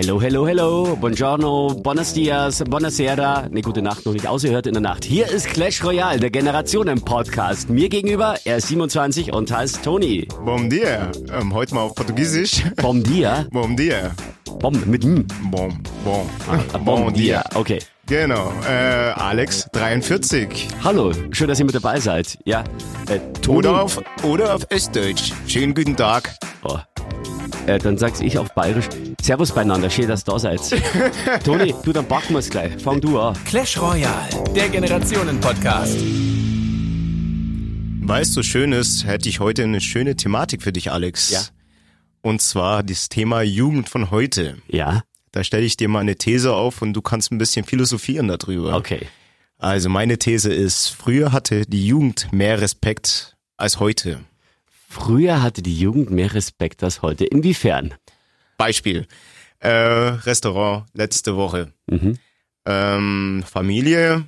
Hello, hello, hello, buongiorno, buenos dias, buonasera. Ne, gute Nacht noch nicht ausgehört in der Nacht. Hier ist Clash Royale, der Generationen-Podcast. Mir gegenüber, er ist 27 und heißt Toni. Bom dia. Ähm, heute mal auf Portugiesisch. Bom dia. Bom dia. Bom mit M. Bom, bom. Ah, Bom dia. Okay. Genau. Äh, Alex, 43. Hallo, schön, dass ihr mit dabei seid. Ja, äh, Toni. Oder auf, oder auf Östdeutsch. Schönen guten Tag. Oh. Äh, dann sag's ich auf Bayerisch. Servus beieinander, schön, dass ihr da seid. Toni, du, dann packen wir's gleich. Fang du an. Clash Royale, der Generationen-Podcast. Weißt du, Schönes, hätte ich heute eine schöne Thematik für dich, Alex. Ja. Und zwar das Thema Jugend von heute. Ja, Da stelle ich dir mal eine These auf und du kannst ein bisschen philosophieren darüber. okay. Also meine These ist, früher hatte die Jugend mehr Respekt als heute. Früher hatte die Jugend mehr Respekt als heute. Inwiefern? Beispiel. Äh, Restaurant letzte Woche. Mhm. Ähm, Familie,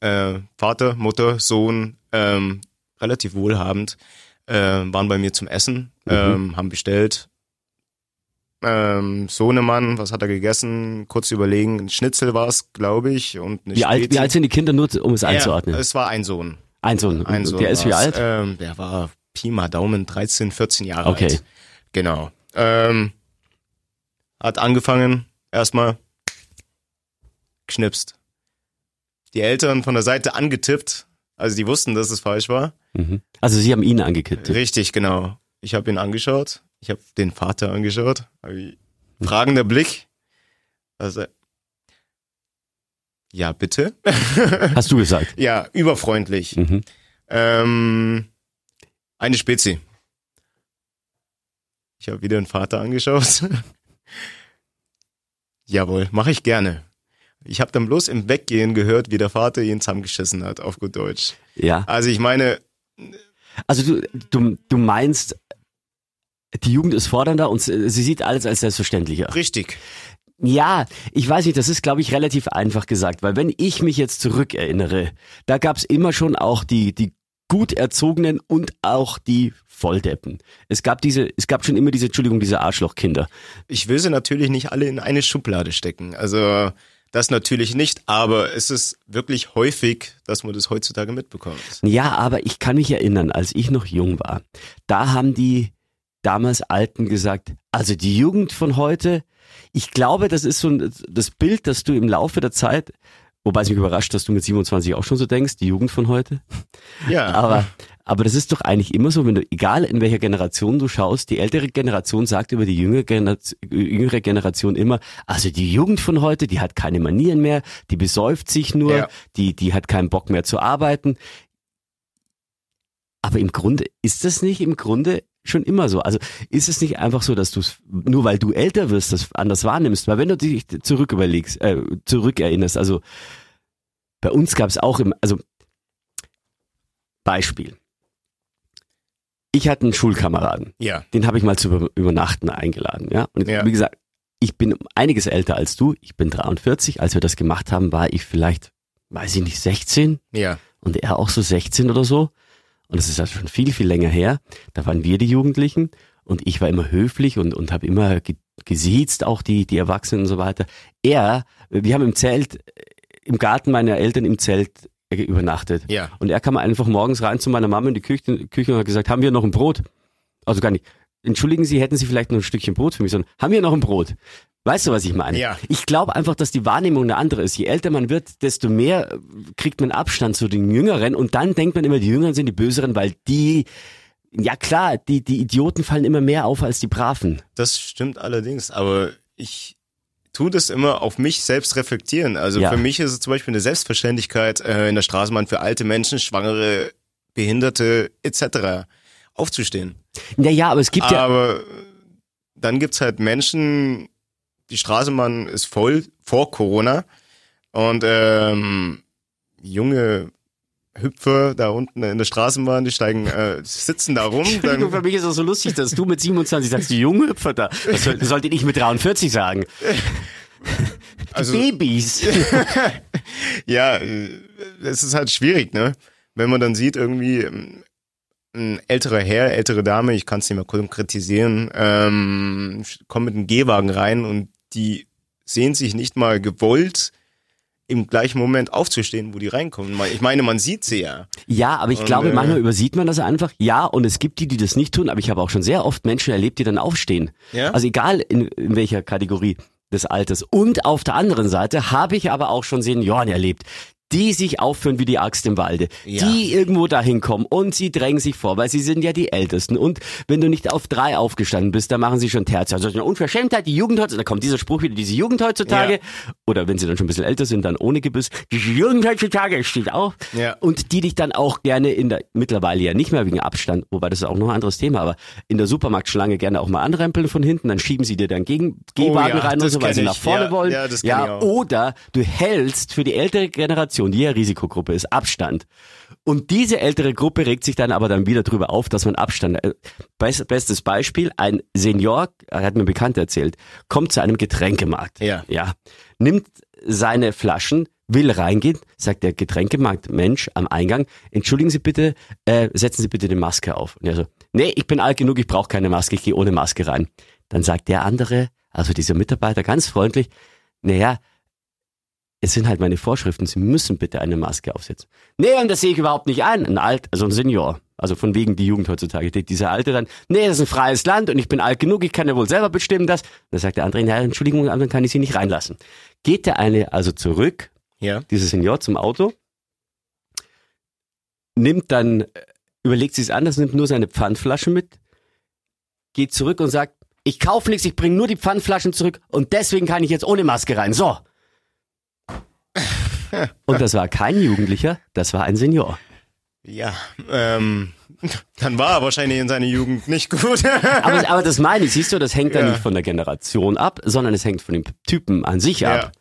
äh, Vater, Mutter, Sohn, ähm, relativ wohlhabend, äh, waren bei mir zum Essen, ähm, haben bestellt. Ähm, Sohnemann, was hat er gegessen? Kurz überlegen, ein Schnitzel war es, glaube ich. Und Wie alt, wie alt sind die Kinder, nur um es Ja, einzuordnen? es war ein Sohn. ein Sohn. Ein Sohn der ist wie alt? Ähm, der war Pi mal Daumen 13, 14 Jahre Okay. alt. Genau. Ähm, hat angefangen, erstmal geschnipst. Die Eltern von der Seite angetippt, also die wussten, dass es falsch war. Mhm. Also sie haben ihn angekippt. Richtig, genau. Ich habe ihn angeschaut, ich habe den Vater angeschaut, fragender Blick. Also, ja, bitte. Hast du gesagt? Ja, überfreundlich. Mhm. Ähm, eine Spezi. Ich habe wieder den Vater angeschaut. Jawohl, mache ich gerne. Ich habe dann bloß im Weggehen gehört, wie der Vater ihn zusammengeschissen hat, auf gut Deutsch. Ja. Also ich meine, Also du, du, du meinst, die Jugend ist fordernder und sie sie sieht alles als selbstverständlicher. richtig. Ja, ich weiß nicht, das ist, glaube ich, relativ einfach gesagt, weil wenn ich mich jetzt zurückerinnere, da gab's immer schon auch die, die gut erzogenen und auch die Volldeppen. Es gab diese, es gab schon immer diese, Entschuldigung, diese Arschlochkinder. Ich will sie natürlich nicht alle in eine Schublade stecken. Also das natürlich nicht, aber es ist wirklich häufig, dass man das heutzutage mitbekommt. Ja, aber ich kann mich erinnern, als ich noch jung war, da haben die damals Alten gesagt, also die Jugend von heute, ich glaube, das ist so ein, das Bild, das du im Laufe der Zeit, wobei es mich überrascht, dass du mit 27 auch schon so denkst, die Jugend von heute. Ja, Aber, aber das ist doch eigentlich immer so, wenn du, egal in welcher Generation du schaust, die ältere Generation sagt über die jüngere Generation, jüngere Generation immer, also die Jugend von heute, die hat keine Manieren mehr, die besäuft sich nur, Ja. die, die hat keinen Bock mehr zu arbeiten. Aber im Grunde, ist das nicht im Grunde schon immer so? Also ist es nicht einfach so, dass du es, nur weil du älter wirst, das anders wahrnimmst? Weil wenn du dich zurück überlegst, äh, zurückerinnerst, also bei uns gab es auch im, also Beispiel. Ich hatte einen Schulkameraden, ja, den habe ich mal zu über- übernachten eingeladen, ja. Und Ja. wie gesagt, ich bin einiges älter als du. Ich bin 43. Als wir das gemacht haben, war ich vielleicht, weiß ich nicht, 16 ja, und er auch so 16 oder so. Und das ist also schon viel, viel länger her. Da waren wir die Jugendlichen und ich war immer höflich und, und habe immer ge gesiezt, auch die, die Erwachsenen und so weiter. Er, wir haben im Zelt, äh, im Garten meiner Eltern im Zelt äh, übernachtet. ja. Und er kam einfach morgens rein zu meiner Mama in die Küche, Küche und hat gesagt, haben wir noch ein Brot? Also gar nicht. Entschuldigen Sie, hätten Sie vielleicht noch ein Stückchen Brot für mich, sondern haben wir noch ein Brot? Weißt du, was ich meine? Ja. Ich glaube einfach, dass die Wahrnehmung eine andere ist. Je älter man wird, desto mehr äh, kriegt man Abstand zu den Jüngeren und dann denkt man immer, die Jüngeren sind die Böseren, weil die, ja klar, die, die Idioten fallen immer mehr auf als die Braven. Das stimmt allerdings, aber ich tue das immer auf mich selbst reflektieren. Also Ja. für mich ist es zum Beispiel eine Selbstverständlichkeit, äh, in der Straßenbahn für alte Menschen, Schwangere, Behinderte etc. aufzustehen. Naja, aber es gibt ja, Aber dann gibt's halt Menschen, die Straßenbahn ist voll vor Corona und ähm, junge Hüpfer da unten in der Straßenbahn, die steigen, äh, sitzen da rum. Entschuldigung, für Dann, mich ist das so lustig, dass du mit 27 sagst, die junge Hüpfer da. Das soll- das sollte ich mit 43 sagen. Die also Babys. ja, äh, es ist halt schwierig, ne? Wenn man dann sieht, irgendwie ähm, ein älterer Herr, ältere Dame, ich kann es nicht mehr konkretisieren, ähm, kommt mit einem Gehwagen rein und die sehen sich nicht mal gewollt, im gleichen Moment aufzustehen, wo die reinkommen. Ich meine, man sieht sie ja. Ja, aber ich Und, glaube, äh, manchmal übersieht man das einfach. Ja, und es gibt die, die das nicht tun, aber ich habe auch schon sehr oft Menschen erlebt, die dann aufstehen. Ja? Also egal in, in welcher Kategorie des Alters. Und auf der anderen Seite habe ich aber auch schon Senioren erlebt, die sich aufführen wie die Axt im Walde, Ja. die irgendwo dahin kommen und sie drängen sich vor, weil sie sind ja die Ältesten. Und wenn du nicht auf drei aufgestanden bist, dann machen sie schon Terz. Also eine Unverschämtheit, die Jugend heutzutage, da kommt dieser Spruch wieder, diese Jugend heutzutage, Ja. oder wenn sie dann schon ein bisschen älter sind, dann ohne Gebiss, diese Jugend heutzutage steht auch. Ja. Und die dich dann auch gerne in der, mittlerweile ja nicht mehr wegen Abstand, wobei das ist auch noch ein anderes Thema, aber in der Supermarktschlange gerne auch mal anrempeln von hinten, dann schieben sie dir dann gegen Gehwagen Oh ja, rein und so, weil sie nach vorne wollen. ja, das ja, ich auch. oder du hältst für die ältere Generation, die ja Risikogruppe ist, Abstand. Und diese ältere Gruppe regt sich dann aber dann wieder drüber auf, dass man Abstand. Äh, best, bestes Beispiel, ein Senior, hat mir bekannt erzählt, kommt zu einem Getränkemarkt. Ja. Ja. Nimmt seine Flaschen, will reingehen, sagt der Getränkemarkt Mensch am Eingang, entschuldigen Sie bitte, äh, setzen Sie bitte die Maske auf. Und er so, nee, ich bin alt genug, ich brauche keine Maske, ich gehe ohne Maske rein. Dann sagt der andere, also dieser Mitarbeiter ganz freundlich, naja, es sind halt meine Vorschriften, Sie müssen bitte eine Maske aufsetzen. Nee, und das sehe ich überhaupt nicht ein. Ein Alt, also ein Senior. Also von wegen die Jugend heutzutage. Die- Dieser Alte dann, nee, das ist ein freies Land und ich bin alt genug, ich kann ja wohl selber bestimmen das. Dann sagt der andere, ja, Entschuldigung, dann kann ich Sie nicht reinlassen. Geht der eine also zurück, Ja. dieser Senior zum Auto, nimmt dann, äh, überlegt sich es anders, nimmt nur seine Pfandflasche mit, geht zurück und sagt, ich kaufe nichts, ich bringe nur die Pfandflaschen zurück und deswegen kann ich jetzt ohne Maske rein. So. Und das war kein Jugendlicher, das war ein Senior. Ja. Ähm, dann war er wahrscheinlich in seiner Jugend nicht gut. Aber, aber das meine ich, siehst du, das hängt dann Ja. nicht von der Generation ab, sondern es hängt von dem Typen an sich ja. ab.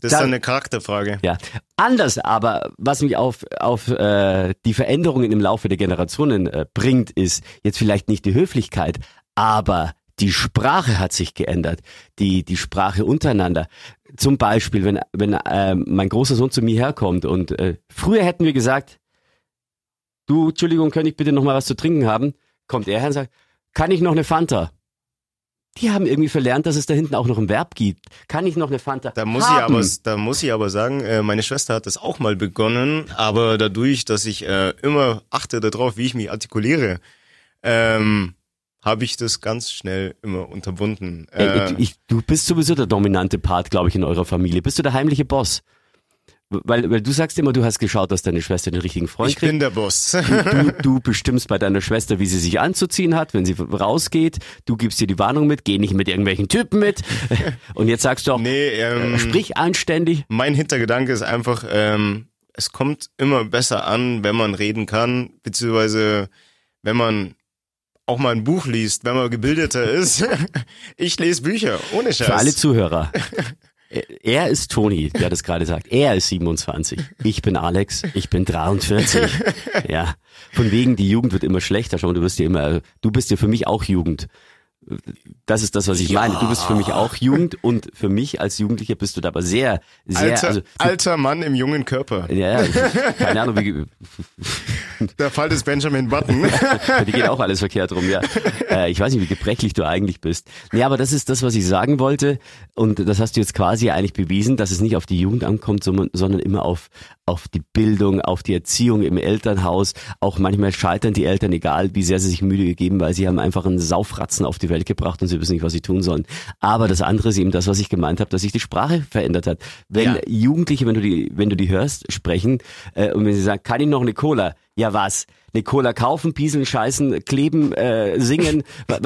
Das ist Da- dann eine Charakterfrage. Ja, anders aber, was mich auf, auf äh, die Veränderungen im Laufe der Generationen äh, bringt, ist jetzt vielleicht nicht die Höflichkeit, aber die Sprache hat sich geändert, die, die Sprache untereinander. Zum Beispiel, wenn, wenn äh, mein großer Sohn zu mir herkommt und äh, früher hätten wir gesagt, du, Entschuldigung, könnte ich bitte noch mal was zu trinken haben? Kommt er her und sagt, kann ich noch eine Fanta? Die haben irgendwie verlernt, dass es da hinten auch noch ein Verb gibt. Kann ich noch eine Fanta? Da muss haben? ich aber, da muss ich aber sagen, äh, meine Schwester hat das auch mal begonnen, aber dadurch, dass ich äh, immer achte darauf, wie ich mich artikuliere, ähm, habe ich das ganz schnell immer unterbunden. Äh, ich, ich, du bist sowieso der dominante Part, glaube ich, in eurer Familie. Bist du der heimliche Boss? Weil, weil du sagst immer, du hast geschaut, dass deine Schwester den richtigen Freund ich kriegt. bin der Boss. Du, du bestimmst bei deiner Schwester, wie sie sich anzuziehen hat, wenn sie rausgeht. Du gibst ihr die Warnung mit, geh nicht mit irgendwelchen Typen mit. Und jetzt sagst du auch, nee, ähm, äh, sprich anständig. mein Hintergedanke ist einfach, ähm, es kommt immer besser an, wenn man reden kann, beziehungsweise wenn man auch mal ein Buch liest, wenn man gebildeter ist. ich lese Bücher, ohne Scheiß. Für alle Zuhörer. Er ist Toni, der das gerade sagt. Er ist 27. Ich bin Alex. Ich bin 43. Ja. Von wegen, die Jugend wird immer schlechter. Schau mal, du wirst ja immer, du bist ja für mich auch Jugend. Das ist das, was ich meine. Du bist für mich auch Jugend und für mich als Jugendlicher bist du da aber sehr, sehr, alter, also, alter Mann im jungen Körper. ja, ja, keine Ahnung, wie, Der Fall des Benjamin Button. Dir geht auch alles verkehrt rum, ja. Äh, ich weiß nicht, wie gebrechlich du eigentlich bist. Nee, aber das ist das, was ich sagen wollte. Und das hast du jetzt quasi eigentlich bewiesen, dass es nicht auf die Jugend ankommt, sondern immer auf, auf die Bildung, auf die Erziehung im Elternhaus. Auch manchmal scheitern die Eltern, egal wie sehr sie sich Mühe gegeben, weil sie haben einfach einen Saufratzen auf die Welt gebracht und sie wissen nicht, was sie tun sollen. Aber das andere ist eben das, was ich gemeint habe, dass sich die Sprache verändert hat. Wenn Ja. Jugendliche, wenn du die, wenn du die hörst, sprechen, äh, und wenn sie sagen, kann ich noch eine Cola? Ja, was? Eine Cola kaufen, pieseln, scheißen, kleben, äh, singen.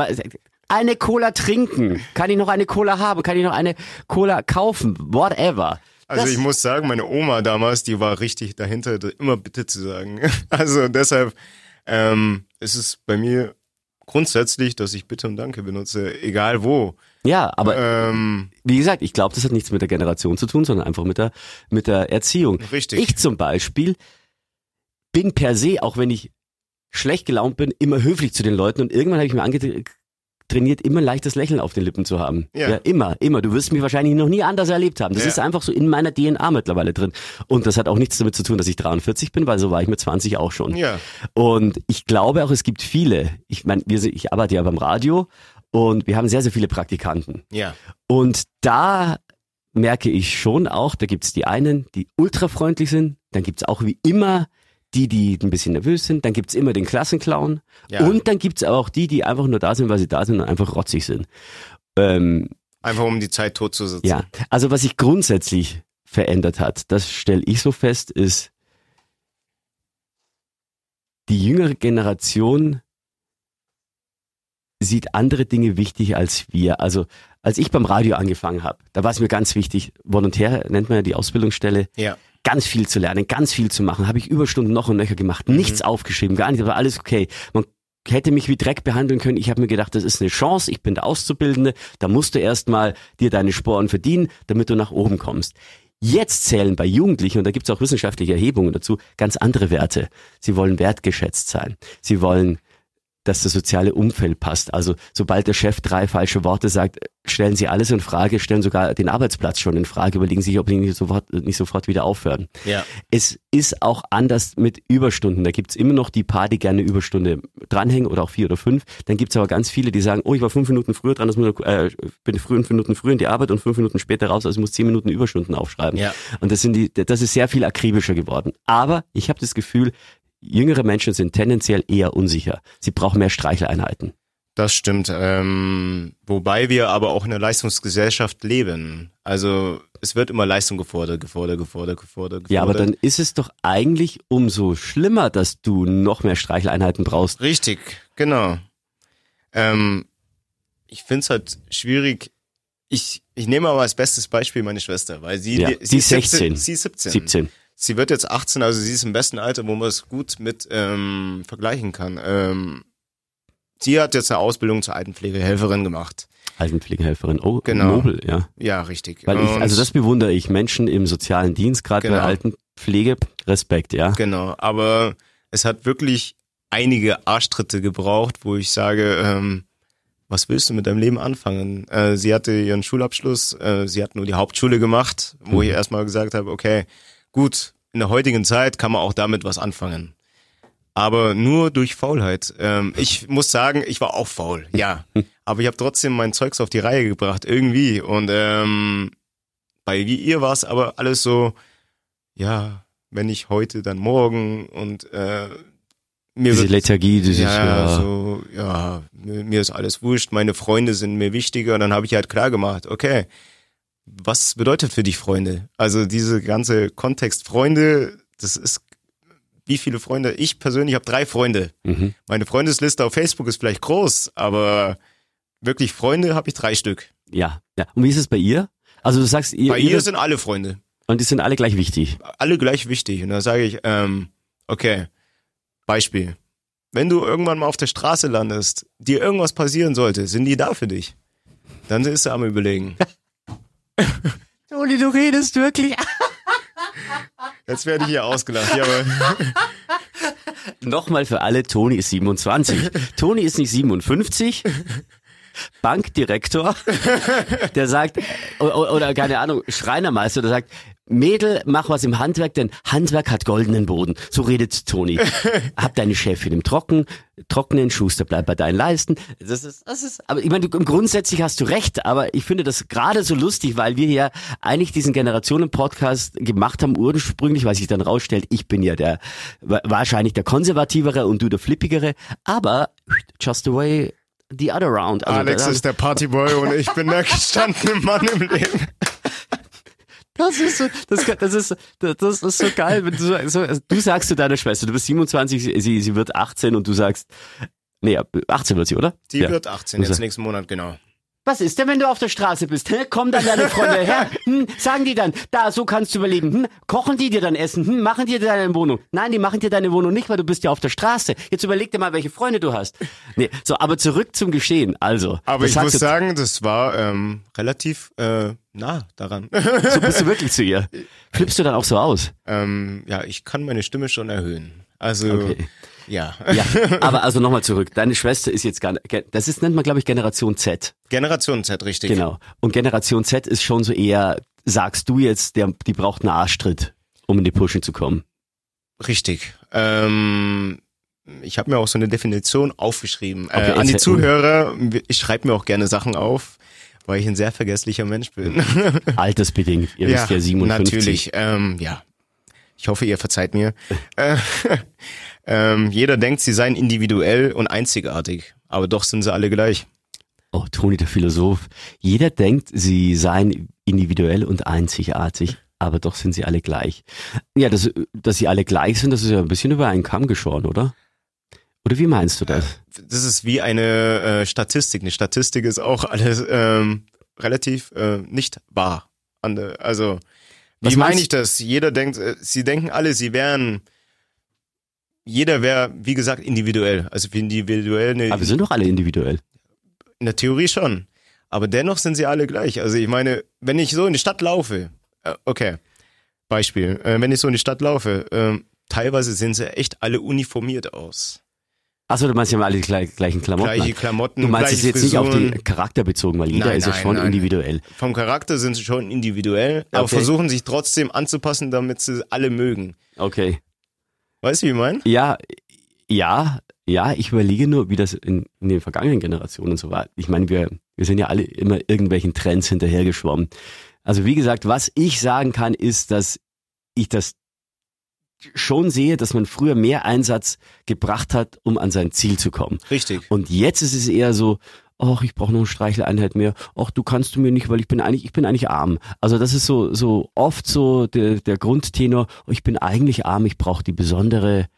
Eine Cola trinken. Kann ich noch eine Cola haben? Kann ich noch eine Cola kaufen? Whatever. Also Das- ich muss sagen, meine Oma damals, die war richtig dahinter, immer bitte zu sagen. Also deshalb ähm, ist es bei mir grundsätzlich, dass ich Bitte und Danke benutze, egal wo. Ja, aber Ähm, wie gesagt, ich glaube, das hat nichts mit der Generation zu tun, sondern einfach mit der, mit der Erziehung. Richtig. Ich zum Beispiel bin per se, auch wenn ich schlecht gelaunt bin, immer höflich zu den Leuten und irgendwann habe ich mir angetrainiert, immer ein leichtes Lächeln auf den Lippen zu haben. Ja. immer, immer. Du wirst mich wahrscheinlich noch nie anders erlebt haben. Das Ja. ist einfach so in meiner DNA mittlerweile drin. Und das hat auch nichts damit zu tun, dass ich 43 bin, weil so war ich mit 20 auch schon. ja, Und ich glaube auch, es gibt viele. Ich meine, ich arbeite ja beim Radio und wir haben sehr, sehr viele Praktikanten. ja. Und da merke ich schon auch, da gibt's die einen, die ultra freundlich sind, dann gibt's auch wie immer die, die ein bisschen nervös sind, dann gibt's immer den Klassenclown Ja. und dann gibt's auch die, die einfach nur da sind, weil sie da sind und einfach rotzig sind. Ähm, Einfach um die Zeit tot zu sitzen. ja, also was sich grundsätzlich verändert hat, das stelle ich so fest, ist die jüngere Generation sieht andere Dinge wichtig als wir. Also als ich beim Radio angefangen habe, da war es mir ganz wichtig, Volontär nennt man ja die Ausbildungsstelle, Ja. Ganz viel zu lernen, ganz viel zu machen. Habe ich Überstunden noch und nöcher gemacht, nichts aufgeschrieben, gar nichts, aber alles okay. Man hätte mich wie Dreck behandeln können. Ich habe mir gedacht, das ist eine Chance, ich bin der Auszubildende, da musst du erstmal dir deine Sporen verdienen, damit du nach oben kommst. Jetzt zählen bei Jugendlichen, und da gibt es auch wissenschaftliche Erhebungen dazu, ganz andere Werte. Sie wollen wertgeschätzt sein. Sie wollen dass das soziale Umfeld passt. Also sobald der Chef drei falsche Worte sagt, stellen sie alles in Frage, stellen sogar den Arbeitsplatz schon in Frage, überlegen sich, ob sie nicht sofort, nicht sofort wieder aufhören. Ja. Es ist auch anders mit Überstunden. Da gibt's immer noch die paar, die gerne Überstunde dranhängen oder auch vier oder fünf. Dann gibt's aber ganz viele, die sagen, oh, ich war fünf Minuten früher dran, das muss, äh, bin fünf Minuten früher in die Arbeit und fünf Minuten später raus, also ich muss zehn Minuten Überstunden aufschreiben. Ja. Und das sind die, das ist sehr viel akribischer geworden. Aber ich habe das Gefühl, jüngere Menschen sind tendenziell eher unsicher. Sie brauchen mehr Streicheleinheiten. Das stimmt. Ähm, wobei wir aber auch in einer Leistungsgesellschaft leben. Also es wird immer Leistung gefordert, gefordert, gefordert, gefordert, gefordert. Ja, aber dann ist es doch eigentlich umso schlimmer, dass du noch mehr Streicheleinheiten brauchst. Richtig, genau. Ähm, ich find's halt schwierig. Ich, ich nehme aber als bestes Beispiel meine Schwester, weil sie, Ja, die, sie ist 16. 17, sie ist 17. 17. Sie wird jetzt 18, also sie ist im besten Alter, wo man es gut mit ähm, vergleichen kann. Ähm, sie hat jetzt eine Ausbildung zur Altenpflegehelferin gemacht. Altenpflegehelferin. Oh, Genau. nobel, ja. Ja, richtig. Weil ich, also das bewundere ich. Menschen im sozialen Dienst, gerade bei Genau. Altenpflege, Respekt, ja. Genau, aber es hat wirklich einige Arschtritte gebraucht, wo ich sage, ähm, was willst du mit deinem Leben anfangen? Äh, sie hatte ihren Schulabschluss, äh, sie hat nur die Hauptschule gemacht, wo Mhm. ich erstmal gesagt habe, okay, gut, in der heutigen Zeit kann man auch damit was anfangen. Aber nur durch Faulheit. Ähm, ich muss sagen, ich war auch faul, ja. Aber ich habe trotzdem mein Zeugs auf die Reihe gebracht, irgendwie. Und ähm, bei wie ihr war es aber alles so, ja, wenn nicht heute, dann morgen und äh, mir Diese wird, Lethargie, dieses, ja, ja, so, ja, mir, mir ist alles wurscht, meine Freunde sind mir wichtiger und dann habe ich halt klar gemacht, okay, was bedeutet für dich Freunde? Also diese ganze Kontext Freunde, das ist wie viele Freunde? Ich persönlich habe drei Freunde. Mhm. Meine Freundesliste auf Facebook ist vielleicht groß, aber wirklich Freunde habe ich drei Stück. ja, ja. Und wie ist es bei ihr? Also du sagst, ihr, Bei ihr sind alle Freunde. und die sind alle gleich wichtig. alle gleich wichtig. Und da sage ich, ähm, okay, Beispiel. Wenn du irgendwann mal auf der Straße landest, dir irgendwas passieren sollte, sind die da für dich? Dann ist er am überlegen. Toni, du redest wirklich. Jetzt werde ich hier ausgelacht. Ja, Nochmal für alle, Toni ist 27. Toni ist nicht 57. Bankdirektor, der sagt, o- o- oder keine Ahnung, Schreinermeister, der sagt, Mädel, mach was im Handwerk, denn Handwerk hat goldenen Boden. So redet Toni. Hab deine Chefin im Trocken, trockenen Schuster, bleib bei deinen Leisten. Das ist, das ist, aber ich meine, du, grundsätzlich hast du recht, aber ich finde das gerade so lustig, weil wir ja eigentlich diesen Generationen-Podcast gemacht haben, ursprünglich, weil sich dann rausstellt, ich bin ja der, wa- wahrscheinlich der konservativere und du der flippigere, aber just the way the other round. Also Alex da- ist der Partyboy und ich bin der gestandene Mann im Leben. Das ist so, das, das ist, das, ist so geil, wenn du so, du sagst zu deiner Schwester, du bist 27, sie, sie sie wird 18 und du sagst, nee, 18 wird sie, oder? Die Ja. wird 18 jetzt nächsten Monat, genau. Was ist denn, wenn du auf der Straße bist? Hä? Kommen dann deine Freunde her? Hm, sagen die dann, da, so kannst du überleben. Hm, kochen die dir dann Essen? Hm, machen die dir deine Wohnung? Nein, die machen dir deine Wohnung nicht, weil du bist ja auf der Straße. Jetzt überleg dir mal, welche Freunde du hast. Nee, so, aber zurück zum Geschehen. Also, Aber ich muss sagen, das war ähm, relativ äh, nah daran. so bist du wirklich zu ihr. Flippst du dann auch so aus? ähm, ja, ich kann meine Stimme schon erhöhen. Also, Okay. ja. Ja, aber also nochmal zurück. Deine Schwester ist jetzt gar, ge- das ist, nennt man glaube ich Generation Z. Generation Z, richtig. Genau. Und Generation Z ist schon so eher, sagst du jetzt, der, die braucht einen Arschtritt, um in die Pushen zu kommen. Richtig. Ähm, ich habe mir auch so eine Definition aufgeschrieben. Okay, äh, an die Zuhörer, ich schreibe mir auch gerne Sachen auf. weil ich ein sehr vergesslicher Mensch bin. Altersbedingt. Ihr wisst ja 57. Natürlich, ähm, ja. Ich hoffe, ihr verzeiht mir. Äh, ähm, jeder denkt, sie seien individuell und einzigartig, aber doch sind sie alle gleich. Oh, Toni, der Philosoph. Jeder denkt, sie seien individuell und einzigartig, aber doch sind sie alle gleich. Ja, dass, dass sie alle gleich sind, das ist ja ein bisschen über einen Kamm geschoren, oder? Oder wie meinst du das? Das ist wie eine äh, Statistik. Eine Statistik ist auch alles ähm, relativ äh, nicht wahr. Also, Was wie meine ich das? Jeder denkt, äh, sie denken alle, sie wären, jeder wäre, wie gesagt, individuell. Also für individuell eine, Aber wir sind doch alle individuell. in der Theorie schon. Aber dennoch sind sie alle gleich. Also ich meine, wenn ich so in die Stadt laufe, äh, okay, Beispiel, äh, wenn ich so in die Stadt laufe, ähm, teilweise sehen sie echt alle uniformiert aus. Achso, du meinst, sie haben alle die gleich, gleichen Klamotten. Gleiche. Klamotten, du meinst es jetzt nicht auf Frisuren. den Charakter bezogen, weil jeder Nein, ist ja nein, schon nein. individuell. Vom Charakter sind sie schon individuell, aber Okay. versuchen sich trotzdem anzupassen, damit sie alle mögen. Okay. Weißt du, wie ich meine? Ja, ja, ja, ich überlege nur, wie das in, in den vergangenen Generationen so war. Ich meine, wir, wir sind ja alle immer irgendwelchen Trends hinterhergeschwommen. Also wie gesagt, was ich sagen kann, ist, dass ich das schon sehe, dass man früher mehr Einsatz gebracht hat, um an sein Ziel zu kommen. Richtig. Und jetzt ist es eher so, ach, ich brauche noch eine Streicheleinheit mehr. Ach, du kannst du mir nicht, weil ich bin eigentlich, ich bin eigentlich arm. Also das ist so, so oft so der, der Grundtenor, oh, ich bin eigentlich arm, ich brauche die besondere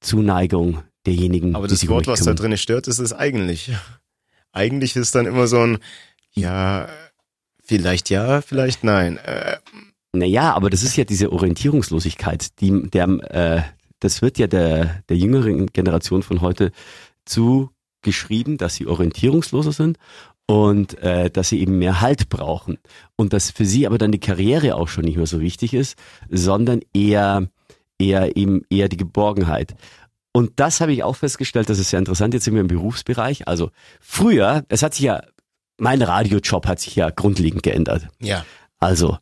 Zuneigung derjenigen, Aber das Wort, was da drin stört, ist es eigentlich. Eigentlich ist dann immer so ein, ja, vielleicht ja, vielleicht nein. Äh, Naja, aber das ist ja diese Orientierungslosigkeit, die, der, äh, das wird ja der, der jüngeren Generation von heute zugeschrieben, dass sie orientierungsloser sind und äh, dass sie eben mehr Halt brauchen. Und dass für sie aber dann die Karriere auch schon nicht mehr so wichtig ist, sondern eher, eher eben eher die Geborgenheit. Und das habe ich auch festgestellt, das ist sehr interessant, jetzt sind wir im Berufsbereich. Also früher, es hat sich ja, mein Radiojob hat sich ja grundlegend geändert. ja. Also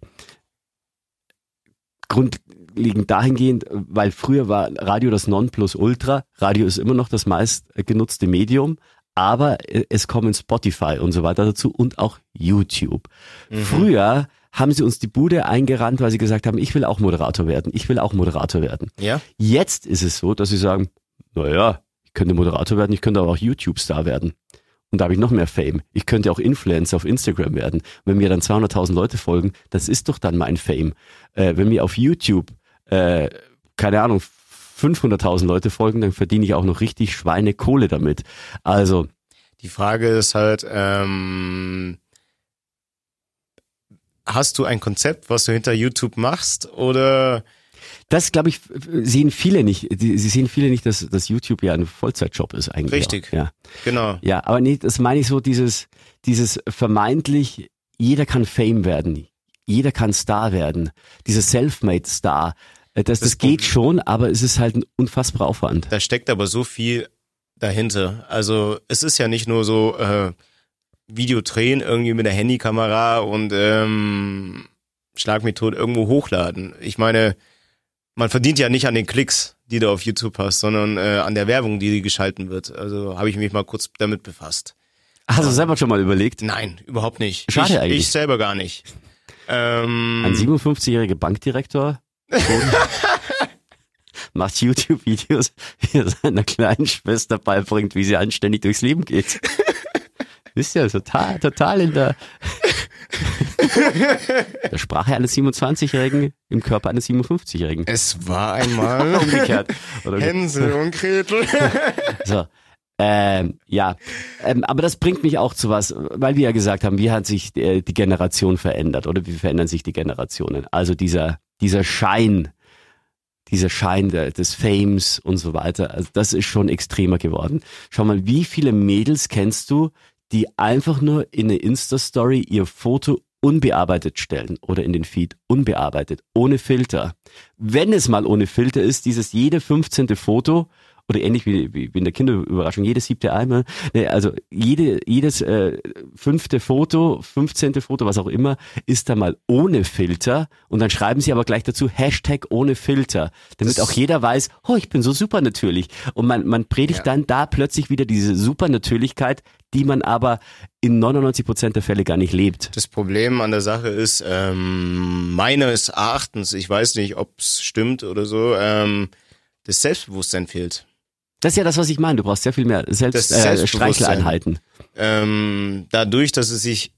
grundlegend dahingehend, weil früher war Radio das Nonplusultra. Radio ist immer noch das meist genutzte Medium, aber es kommen Spotify und so weiter dazu und auch YouTube. Früher haben sie uns die Bude eingerannt, weil sie gesagt haben, ich will auch Moderator werden, ich will auch Moderator werden. Ja? Jetzt ist es so, dass sie sagen, naja, ich könnte Moderator werden, ich könnte aber auch YouTube-Star werden. Und da habe ich noch mehr Fame. Ich könnte auch Influencer auf Instagram werden. Wenn mir dann 200.000 Leute folgen, das ist doch dann mein Fame. Äh, wenn mir auf YouTube, äh, keine Ahnung, 500.000 Leute folgen, dann verdiene ich auch noch richtig Schweinekohle damit. Also, Die Frage ist halt, ähm, hast du ein Konzept, was du hinter YouTube machst oder das glaube ich, sehen viele nicht. Sie sehen viele nicht, dass, dass YouTube ja ein Vollzeitjob ist eigentlich. Richtig. Auch. Ja. genau? Ja, aber nee, das meine ich so, dieses, dieses vermeintlich, jeder kann Fame werden, jeder kann Star werden, dieses Selfmade Star, äh, das, das, Das geht schon, aber es ist halt ein unfassbarer Aufwand. Da steckt aber so viel dahinter. Also es ist ja nicht nur so äh, Video drehen irgendwie mit der Handykamera und ähm, Schlag mich tot irgendwo hochladen. Ich meine, man verdient ja nicht an den Klicks, die du auf YouTube hast, sondern äh, an der Werbung, die geschalten wird. Also habe ich mich mal kurz damit befasst. Hast du selber schon mal überlegt? Nein, überhaupt nicht. Schade ich, eigentlich. Ich selber gar nicht. Ähm, Ein 57-jähriger Bankdirektor macht YouTube-Videos, wie er seiner kleinen Schwester beibringt, wie sie anständig durchs Leben geht. Ist ja total, total in der, der Sprache eines 27-Jährigen im Körper eines 57-Jährigen. es war einmal Umgekehrt. Oder Hänsel und Gretel. so. Ähm, ja, ähm, aber das bringt mich auch zu was, weil wir ja gesagt haben, wie hat sich äh, die Generation verändert oder wie verändern sich die Generationen? Also dieser, dieser Schein, dieser Schein der, des Fames und so weiter, also das ist schon extremer geworden. Schau mal, wie viele Mädels kennst du, die einfach nur in eine Insta-Story ihr Foto unbearbeitet stellen oder in den Feed unbearbeitet, ohne Filter. Wenn es mal ohne Filter ist, dieses jede 15. Foto oder ähnlich wie, wie, wie in der Kinderüberraschung, jede siebte Eimer, nee, also jede, jedes äh, fünfte Foto, fünfzehnte Foto, was auch immer, ist da mal ohne Filter und dann schreiben sie aber gleich dazu Hashtag ohne Filter, damit Das- auch jeder weiß, oh, ich bin so super natürlich. Und man, man predigt Ja. dann da plötzlich wieder diese Supernatürlichkeit, die man aber in 99 Prozent der Fälle gar nicht lebt. Das Problem an der Sache ist, ähm, meines Erachtens, ich weiß nicht, ob es stimmt oder so, ähm, das Selbstbewusstsein fehlt. Das ist ja das, was ich meine. Du brauchst sehr viel mehr Selbst, äh. Streicheleinheiten. Ähm, dadurch, dass sie sich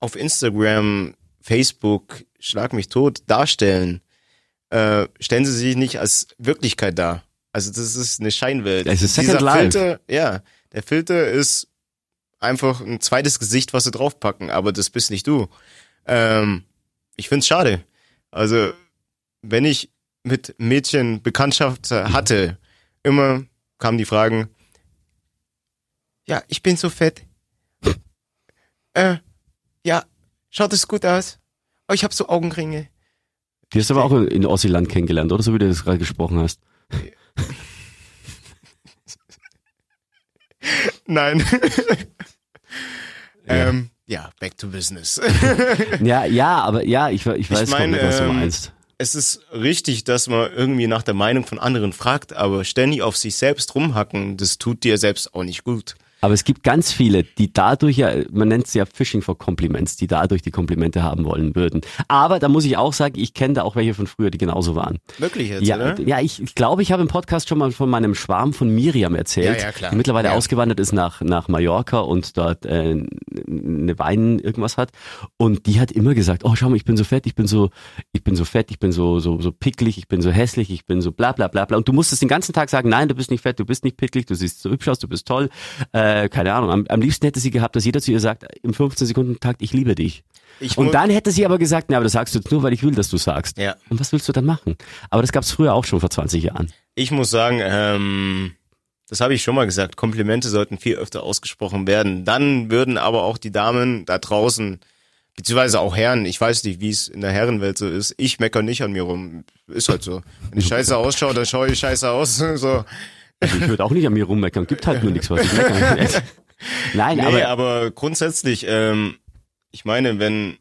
auf Instagram, Facebook, schlag mich tot, darstellen, äh, stellen sie sich nicht als Wirklichkeit dar. Also das ist eine Scheinwelt. Es ist Dieser Second Life. Filter, ja, der Filter ist einfach ein zweites Gesicht, was sie draufpacken, aber das bist nicht du. Ähm, ich find's schade. Also, wenn ich mit Mädchen Bekanntschaft hatte, immer kamen die Fragen, ja, ich bin so fett. äh, ja, schaut es gut aus. Oh, ich habe so Augenringe. Die hast du aber auch in, Ossiland kennengelernt, oder? So wie du das gerade gesprochen hast. Nein. ähm, ja, back to business. Ja, ja, aber ja, ich, ich weiß mein, komplett, was du ähm, meinst. Es ist richtig, dass man irgendwie nach der Meinung von anderen fragt, aber ständig auf sich selbst rumhacken, das tut dir selbst auch nicht gut. Aber es gibt ganz viele, die dadurch ja, man nennt es ja Fishing for Compliments, die dadurch die Komplimente haben wollen würden. Aber da muss ich auch sagen, ich kenne da auch welche von früher, die genauso waren. Wirklich jetzt, Ja, oder? ja ich, ich glaube, ich habe im Podcast schon mal von meinem Schwarm von Miriam erzählt, Ja, ja, klar. die mittlerweile Ja. ausgewandert ist nach, nach Mallorca und dort äh, eine Wein irgendwas hat. Und die hat immer gesagt, oh schau mal, ich bin so fett, ich bin so, ich bin so fett, ich bin so, so, so picklig, ich bin so hässlich, ich bin so bla bla bla bla. Und du musstest den ganzen Tag sagen, nein, du bist nicht fett, du bist nicht picklig, du siehst so hübsch aus, du bist toll. Äh, keine Ahnung. Am, am liebsten hätte sie gehabt, dass jeder zu ihr sagt, im 15 Sekunden Takt, ich liebe dich. Ich Und dann hätte sie aber gesagt, na, aber das sagst du jetzt nur, weil ich will, dass du sagst. Ja. Und was willst du dann machen? Aber das gab's früher auch schon vor 20 Jahren. Ich muss sagen, ähm, das habe ich schon mal gesagt, Komplimente sollten viel öfter ausgesprochen werden. Dann würden aber auch die Damen da draußen, beziehungsweise auch Herren, ich weiß nicht, wie es in der Herrenwelt so ist, ich mecker nicht an mir rum. Ist halt so. Wenn ich scheiße ausschaue, dann schaue ich scheiße aus. So. Also ich würde auch nicht an mir rummeckern. Gibt halt nur nichts, was ich meckern kann. Nein, Nee, aber, aber, grundsätzlich, ähm, ich meine, wenn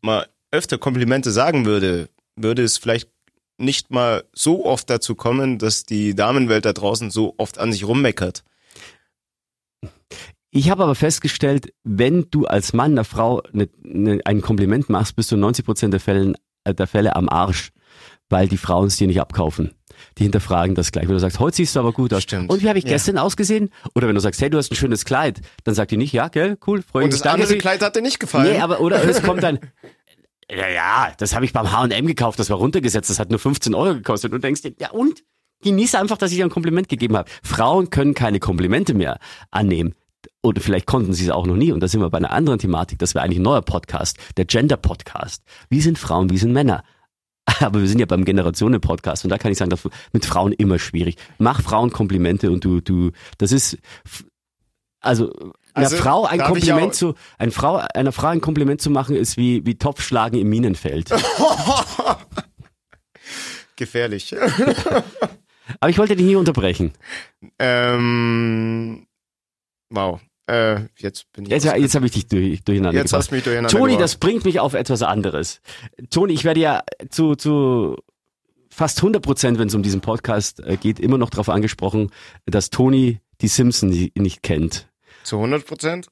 man öfter Komplimente sagen würde, würde es vielleicht nicht mal so oft dazu kommen, dass die Damenwelt da draußen so oft an sich rummeckert. ich habe aber festgestellt, wenn du als Mann einer Frau ne, ne, ein Kompliment machst, bist du in 90 Prozent der, Fällen, äh, der Fälle am Arsch, weil die Frauen es dir nicht abkaufen. Die hinterfragen das gleich. Wenn du sagst, heute siehst du aber gut aus. Stimmt. Und wie habe ich Ja. gestern ausgesehen? Oder wenn du sagst, hey, du hast ein schönes Kleid, dann sagt die nicht, ja, gell, cool, freue Und mich. das danke, andere Kleid hat dir nicht gefallen. Nee, aber oder es kommt dann, ja, ja, das habe ich beim H&M gekauft, das war runtergesetzt, das hat nur 15 Euro gekostet. Und du denkst dir, ja und? Genieße einfach, dass ich dir ein Kompliment gegeben habe. Frauen können keine Komplimente mehr annehmen. Oder vielleicht konnten sie es auch noch nie. Und da sind wir bei einer anderen Thematik. Das wäre eigentlich ein neuer Podcast, der Gender-Podcast. Wie sind Frauen, wie sind Männer? Aber wir sind ja beim Generationen-Podcast und da kann ich sagen, das mit Frauen immer schwierig. Mach Frauen Komplimente und du, du, das ist, also, einer Also, Frau ein Kompliment zu, ein Frau, einer Frau ein Kompliment zu machen, ist wie, wie Topfschlagen im Minenfeld. Gefährlich. Aber ich wollte dich nie unterbrechen. ähm, wow. Äh, jetzt bin ich. Jetzt, jetzt habe ich dich durch, durcheinander jetzt hast gebracht. du mich durcheinander Toni, gebracht. das bringt mich auf etwas anderes. Toni, ich werde ja zu, zu fast 100 Prozent, wenn es um diesen Podcast äh, geht, immer noch darauf angesprochen, dass Toni die Simpsons nicht, kennt. Zu 100 Prozent?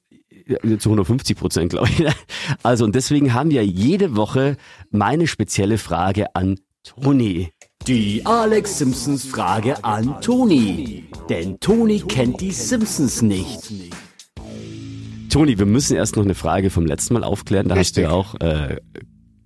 Zu 150 Prozent, glaube ich. Also, und deswegen haben wir jede Woche meine spezielle Frage an Toni. Die Alex Simpsons Frage an Toni. Denn Toni kennt die Simpsons nicht. Toni, wir müssen erst noch eine Frage vom letzten Mal aufklären. Da hast du Richtig. ja auch äh,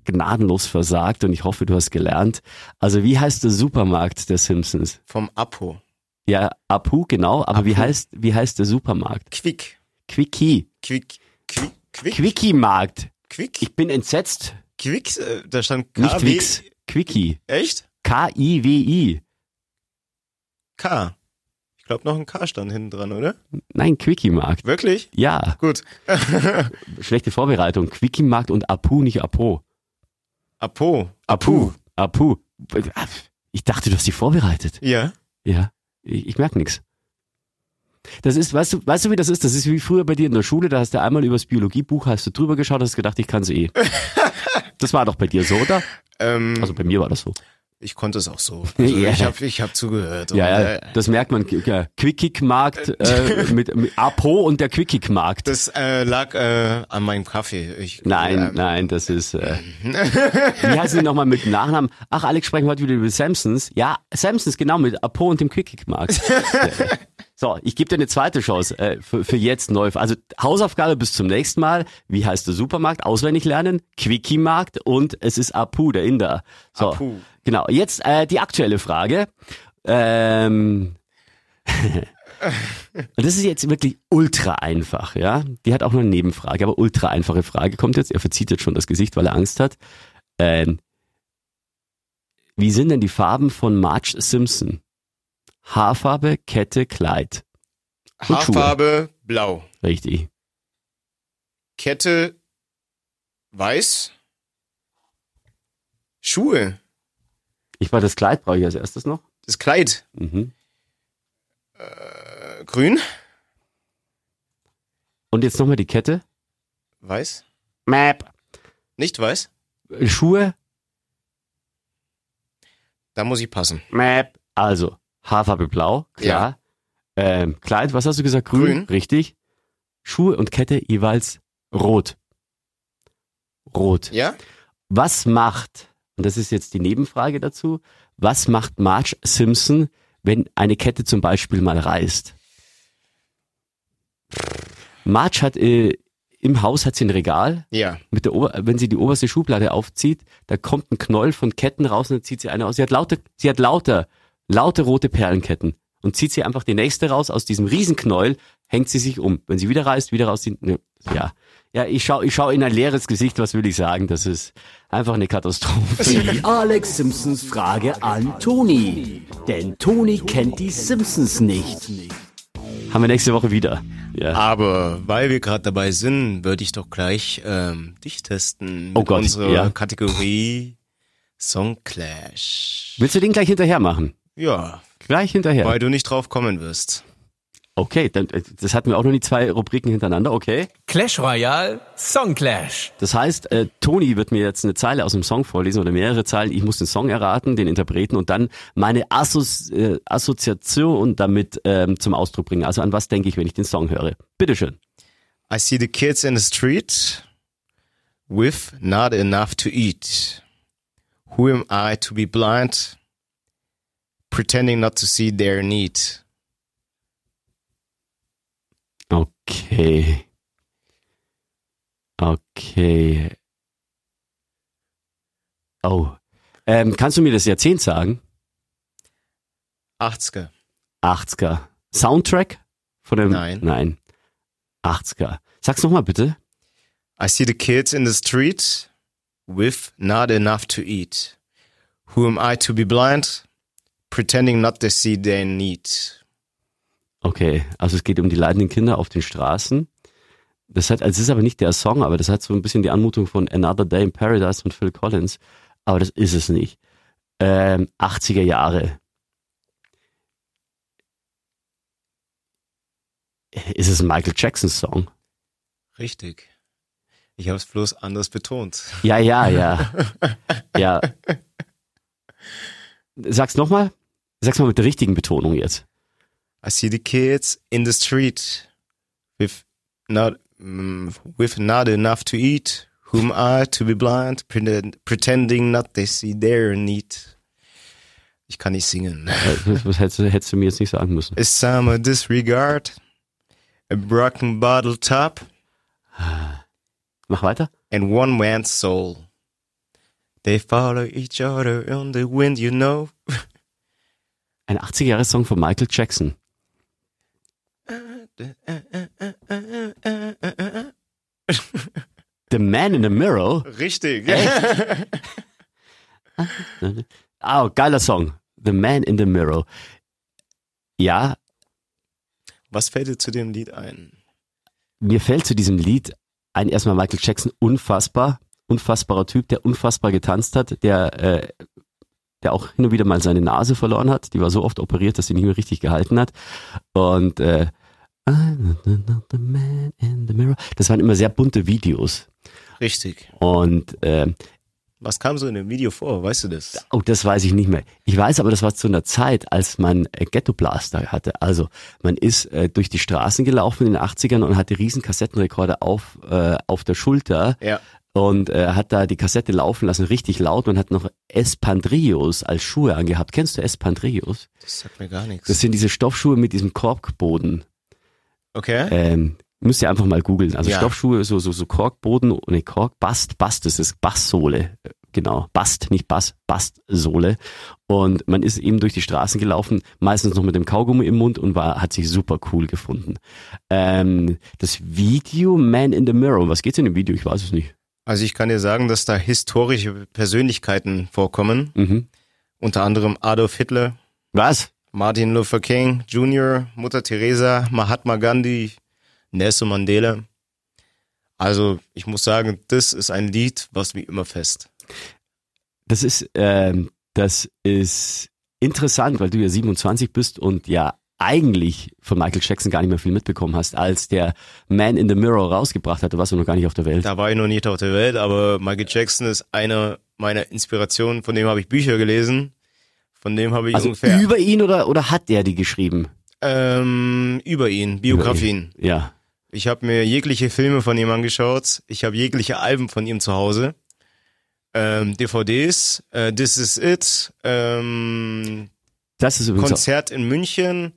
gnadenlos versagt und ich hoffe, du hast gelernt. Also, wie heißt der Supermarkt der Simpsons? Vom Apo. Ja, Apu, genau. Aber wie Apu. heißt, wie heißt der Supermarkt? Quick. Quickie. Quick. Quick. Quick. Quickie-Markt. Quick. Ich bin entsetzt. Quicks, äh, da stand K. Nicht Wix. Quickie. Echt? K-I-W-I. K. Ich glaube noch ein K stand hinten dran, oder? Nein, Quickie-Markt. Wirklich? Ja, Gut. schlechte Vorbereitung. Quickie-Markt und Apu, nicht Apo. Apo. Apu. Apu. Ich dachte, du hast die vorbereitet. Ja. Ja. Ich, ich merke nichts. Das ist, weißt du, weißt du, wie das ist? Das ist wie früher bei dir in der Schule, da hast du einmal übers Biologiebuch, hast du drüber geschaut, hast gedacht, ich kann's eh. Das war doch bei dir so, oder? Ähm, Also bei mir war das so. Ich konnte es auch so. Also Ja. Ich habe ich hab zugehört. Ja, ja, äh, das merkt man. Ja, Quick-Kick-Markt äh, mit, mit Apo und der Quick-Kick-Markt. Das äh, lag äh, an meinem Kaffee. Ich, Nein, äh, nein, das ist. Äh, wie heißen die nochmal mit Nachnamen? Ach, Alex, sprechen wir heute wieder über Samsons. Ja, Samsons, genau, mit Apo und dem Quick-Kick-Markt. So, ich gebe dir eine zweite Chance äh, für, für jetzt neu. Also Hausaufgabe bis zum nächsten Mal. Wie heißt der Supermarkt? Auswendig lernen. Quickie-Markt und es ist Apu, der Inder. So, Apu. genau. Jetzt äh, die aktuelle Frage. Ähm, und das ist jetzt wirklich ultra einfach, ja. Die hat auch noch eine Nebenfrage, aber ultra einfache Frage kommt jetzt. Er verzieht jetzt schon das Gesicht, weil er Angst hat. Ähm, wie sind denn die Farben von Marge Simpson? Haarfarbe, Kette, Kleid. Und Schuhe. Haarfarbe blau. Richtig. Kette weiß. Schuhe. Ich war das Kleid, brauche ich als erstes noch. Das Kleid. Mhm. Äh, grün. Und jetzt nochmal die Kette. Weiß. Map. Nicht weiß. Schuhe. Da muss ich passen. Map. Also, Haarfarbe blau, klar. Ähm, Kleid, was hast du gesagt? Grün. Grün. Richtig. Schuhe und Kette jeweils rot. Rot. Ja? Was macht, und das ist jetzt die Nebenfrage dazu, was macht Marge Simpson, wenn eine Kette zum Beispiel mal reißt? Marge hat äh, im Haus hat sie ein Regal, Ja. mit der Ober wenn sie die oberste Schublade aufzieht, da kommt ein Knoll von Ketten raus und dann zieht sie eine aus. Sie hat lauter, sie hat lauter, lauter rote Perlenketten und zieht sie einfach die nächste raus aus diesem Riesenknäuel, hängt sie sich um. Wenn sie wieder reißt, wieder rauszieht, ne, ja. Ja, ich schau, ich schau in ein leeres Gesicht, was will ich sagen? Das ist einfach eine Katastrophe. Die Alex Simpsons Frage an Toni. Denn Toni kennt die Simpsons nicht. Haben wir nächste Woche wieder. Ja. Aber weil wir gerade dabei sind, würde ich doch gleich ähm, dich testen mit Oh Gott, unserer ja. Kategorie Song Clash. Willst du den gleich hinterher machen? Ja, Gleich hinterher. weil du nicht drauf kommen wirst. Okay, dann, äh, das hatten wir auch noch die zwei Rubriken hintereinander, okay. Clash Royale Song Clash. Das heißt, äh, Toni wird mir jetzt eine Zeile aus dem Song vorlesen oder mehrere Zeilen. Ich muss den Song erraten, den Interpreten und dann meine Assozi äh, Assoziation damit ähm, zum Ausdruck bringen. Also an was denke ich, wenn ich den Song höre? Bitteschön. I see the kids in the street with not enough to eat. Who am I to be blind, pretending not to see their need? Okay. Okay. Oh. Ähm, kannst du mir das Jahrzehnt sagen? 80er. 80er. Soundtrack? Von dem? Nein. Nein. 80er. Sag's nochmal bitte. I see the kids in the street with not enough to eat. Who am I to be blind, pretending not to see their need? Okay, also es geht um die leidenden Kinder auf den Straßen. Das hat, also es ist aber nicht der Song, aber das hat so ein bisschen die Anmutung von Another Day in Paradise von Phil Collins. Aber das ist es nicht. Ähm, 80er Jahre. Ist es ein Michael Jackson Song? Richtig. Ich habe es bloß anders betont. Ja, ja, ja. ja. Sag's nochmal. Sag's mal mit der richtigen Betonung jetzt. I see the kids in the street with not mm, with not enough to eat. Whom I to be blind, pretend, pretending not to see their need. Ich kann nicht singen. Was, hättest, hättest du mir jetzt nicht sagen müssen? A summer disregard, a broken bottle top, Mach weiter. and one man's soul. They follow each other on the wind, you know. Ein 80er-Jahres-Song von Michael Jackson. The Man in the Mirror. Richtig. Ah, geiler Song. The Man in the Mirror. Ja, Was fällt dir zu dem Lied ein? mir fällt zu diesem Lied ein erstmal Michael Jackson unfassbar, unfassbarer Typ, der unfassbar getanzt hat, der äh, der auch hin und wieder mal seine Nase verloren hat. Die war so oft operiert, dass sie nicht mehr richtig gehalten hat. Und äh, I'm not the man in the mirror. Das waren immer sehr bunte Videos. Richtig. Und äh, Was kam so in dem Video vor? Weißt du das? Oh, das weiß ich nicht mehr. Ich weiß aber, das war zu einer Zeit, als man äh, Ghetto Blaster hatte. Also man ist äh, durch die Straßen gelaufen in den 80ern und hatte riesen Kassettenrekorder auf, äh, auf der Schulter Ja. Und äh, hat da die Kassette laufen lassen, richtig laut und hat noch Espandrillos als Schuhe angehabt. Kennst du Espandrillos? Das sagt mir gar nichts. Das sind diese Stoffschuhe mit diesem Korkboden. okay. Ähm, müsst ihr einfach mal googeln. Also Ja. Stoffschuhe, so, so, so Korkboden, ne, Kork, Bast, Bast, das ist Basssohle. Äh, Genau, Bast, nicht Bass, Bastsohle. Und man ist eben durch die Straßen gelaufen, meistens noch mit dem Kaugummi im Mund und war, hat sich super cool gefunden. Ähm, das Video Man in the Mirror, was geht's in dem Video? Ich weiß es nicht. Also ich kann dir sagen, dass da historische Persönlichkeiten vorkommen. Mhm. Unter anderem Adolf Hitler, Was? Martin Luther King Jr., Mutter Teresa, Mahatma Gandhi, Nelson Mandela. Also ich muss sagen, das ist ein Lied, was mir immer fest. Das ist, ähm, das ist interessant, weil du ja 27 bist und ja eigentlich von Michael Jackson gar nicht mehr viel mitbekommen hast, als der Man in the Mirror rausgebracht hat. Du warst ja noch gar nicht auf der Welt. Da war ich noch nicht auf der Welt, aber Michael Jackson ist einer meiner Inspirationen. Von dem habe ich Bücher gelesen. Von dem habe ich Also ungefähr über ihn oder, oder hat er die geschrieben? ähm, über ihn, Biografien. Ja. Ich habe mir jegliche Filme von ihm angeschaut. Ich habe jegliche Alben von ihm zu Hause. Ähm, DVDs, äh, This Is It, ähm, Das ist übrigens Konzert in München.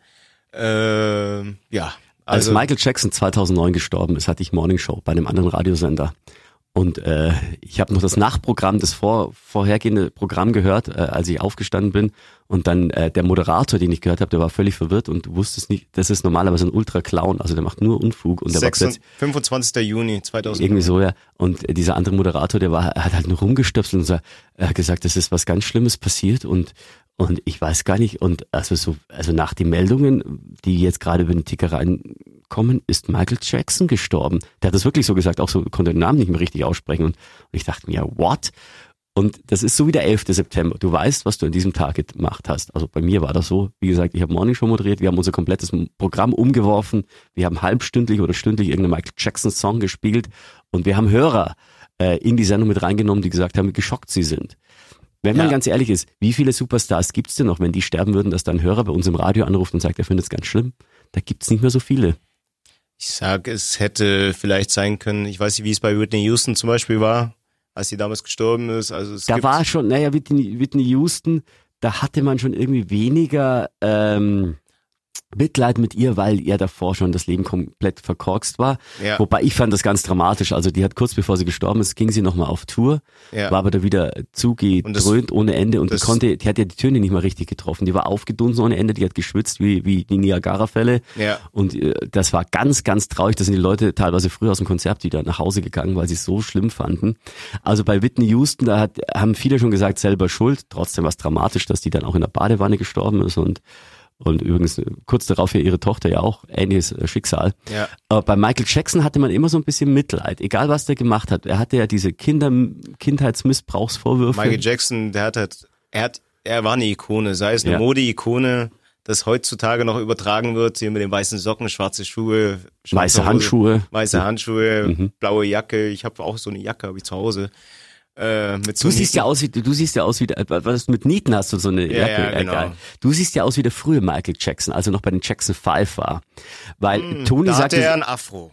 Äh, ja, als also Michael Jackson 2009 gestorben ist, hatte ich Morning Show bei einem anderen Radiosender. Und äh, ich habe noch das Nachprogramm, das vor, vorhergehende Programm gehört, äh, als ich aufgestanden bin. Und dann äh, der Moderator, den ich gehört habe, der war völlig verwirrt und wusste es nicht. Das ist normalerweise ein Ultra-Clown, also der macht nur Unfug. Und der war 26, plötzlich 25. Juni 2000. irgendwie so, ja. Und äh, dieser andere Moderator, der war, hat halt nur rumgestöpselt und so, hat gesagt, es ist was ganz Schlimmes passiert und und ich weiß gar nicht, und also so, also nach den Meldungen, die jetzt gerade über den Ticker reinkommen, ist Michael Jackson gestorben. Der hat das wirklich so gesagt, auch so, konnte den Namen nicht mehr richtig aussprechen. Und, und ich dachte mir, what? Und das ist so wie der 11. September. Du weißt, was du an diesem Tag gemacht hast. Also bei mir war das so. Wie gesagt, ich habe Morning Show moderiert. Wir haben unser komplettes Programm umgeworfen. Wir haben halbstündlich oder stündlich irgendeinen Michael Jackson Song gespielt. Und wir haben Hörer äh, in die Sendung mit reingenommen, die gesagt haben, wie geschockt sie sind. Wenn man Ja. ganz ehrlich ist, wie viele Superstars gibt's denn noch, wenn die sterben würden, dass dann ein Hörer bei uns im Radio anruft und sagt, er findet es ganz schlimm? Da gibt's nicht mehr so viele. Ich sag, es hätte vielleicht sein können, ich weiß nicht, wie es bei Whitney Houston zum Beispiel war, als sie damals gestorben ist. Also es Da war schon, naja, Whitney, Whitney Houston, da hatte man schon irgendwie weniger ähm, Mitleid mit ihr, weil ihr davor schon das Leben komplett verkorkst war. Ja. Wobei ich fand das ganz dramatisch. Also die hat kurz bevor sie gestorben ist, ging sie nochmal auf Tour, Ja. war aber da wieder zugedröhnt ohne Ende und die konnte, die hat ja die Töne nicht mal richtig getroffen. Die war aufgedunsen ohne Ende, die hat geschwitzt wie, wie die Niagara-Fälle. Ja. Und äh, das war ganz, ganz traurig. Da sind die Leute teilweise früh aus dem Konzert wieder nach Hause gegangen, weil sie es so schlimm fanden. Also bei Whitney Houston, da hat, haben viele schon gesagt, selber schuld. Trotzdem war es dramatisch, dass die dann auch in der Badewanne gestorben ist und und übrigens kurz darauf ja ihre Tochter ja auch ähnliches äh, Schicksal. Ja. Aber bei Michael Jackson hatte man immer so ein bisschen Mitleid, egal was der gemacht hat. Er hatte ja diese Kinder Kindheitsmissbrauchsvorwürfe. Michael Jackson, der hat halt, er hat, er war eine Ikone, sei es eine Ja. Mode-Ikone, das heutzutage noch übertragen wird, hier mit den weißen Socken, schwarze Schuhe, schwarze Weiße Hose, Handschuhe. weiße Handschuhe, Mhm. blaue Jacke. Ich habe auch so eine Jacke, habe ich zu Hause. Äh, mit so Du siehst ja aus wie du siehst ja aus wie der, was mit Nieten hast du so eine Ja, Jacke. ja, äh, genau. geil. Du siehst ja aus wie der frühe Michael Jackson, also noch bei den Jackson 5 war. Weil Tony Hm, da sagte, hatte er ein Afro.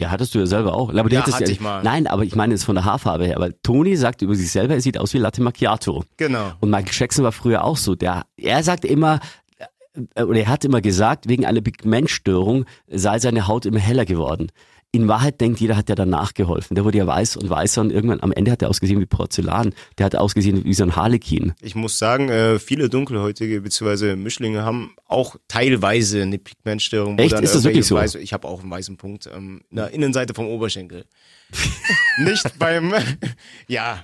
ja, hattest du ja selber auch. Aber du Ja, hattest hatte ja, ich mal. Nein, aber ich meine jetzt von der Haarfarbe her, weil Tony sagt über sich selber, er sieht aus wie Latte Macchiato. Genau. Und Michael Jackson war früher auch so. Der, er sagt immer, äh, oder er hat immer gesagt, wegen einer Pigmentstörung sei seine Haut immer heller geworden. In Wahrheit denkt jeder, hat der danach geholfen. Der wurde ja weiß und weißer und irgendwann am Ende hat er ausgesehen wie Porzellan. Der hat ausgesehen wie so ein Harlekin. Ich muss sagen, äh, viele Dunkelhäutige bzw. Mischlinge haben auch teilweise eine Pigmentstörung. Echt? Ist das wirklich so? Weiß, ich habe auch einen weißen Punkt ähm, in der Innenseite vom Oberschenkel. Nicht beim, ja,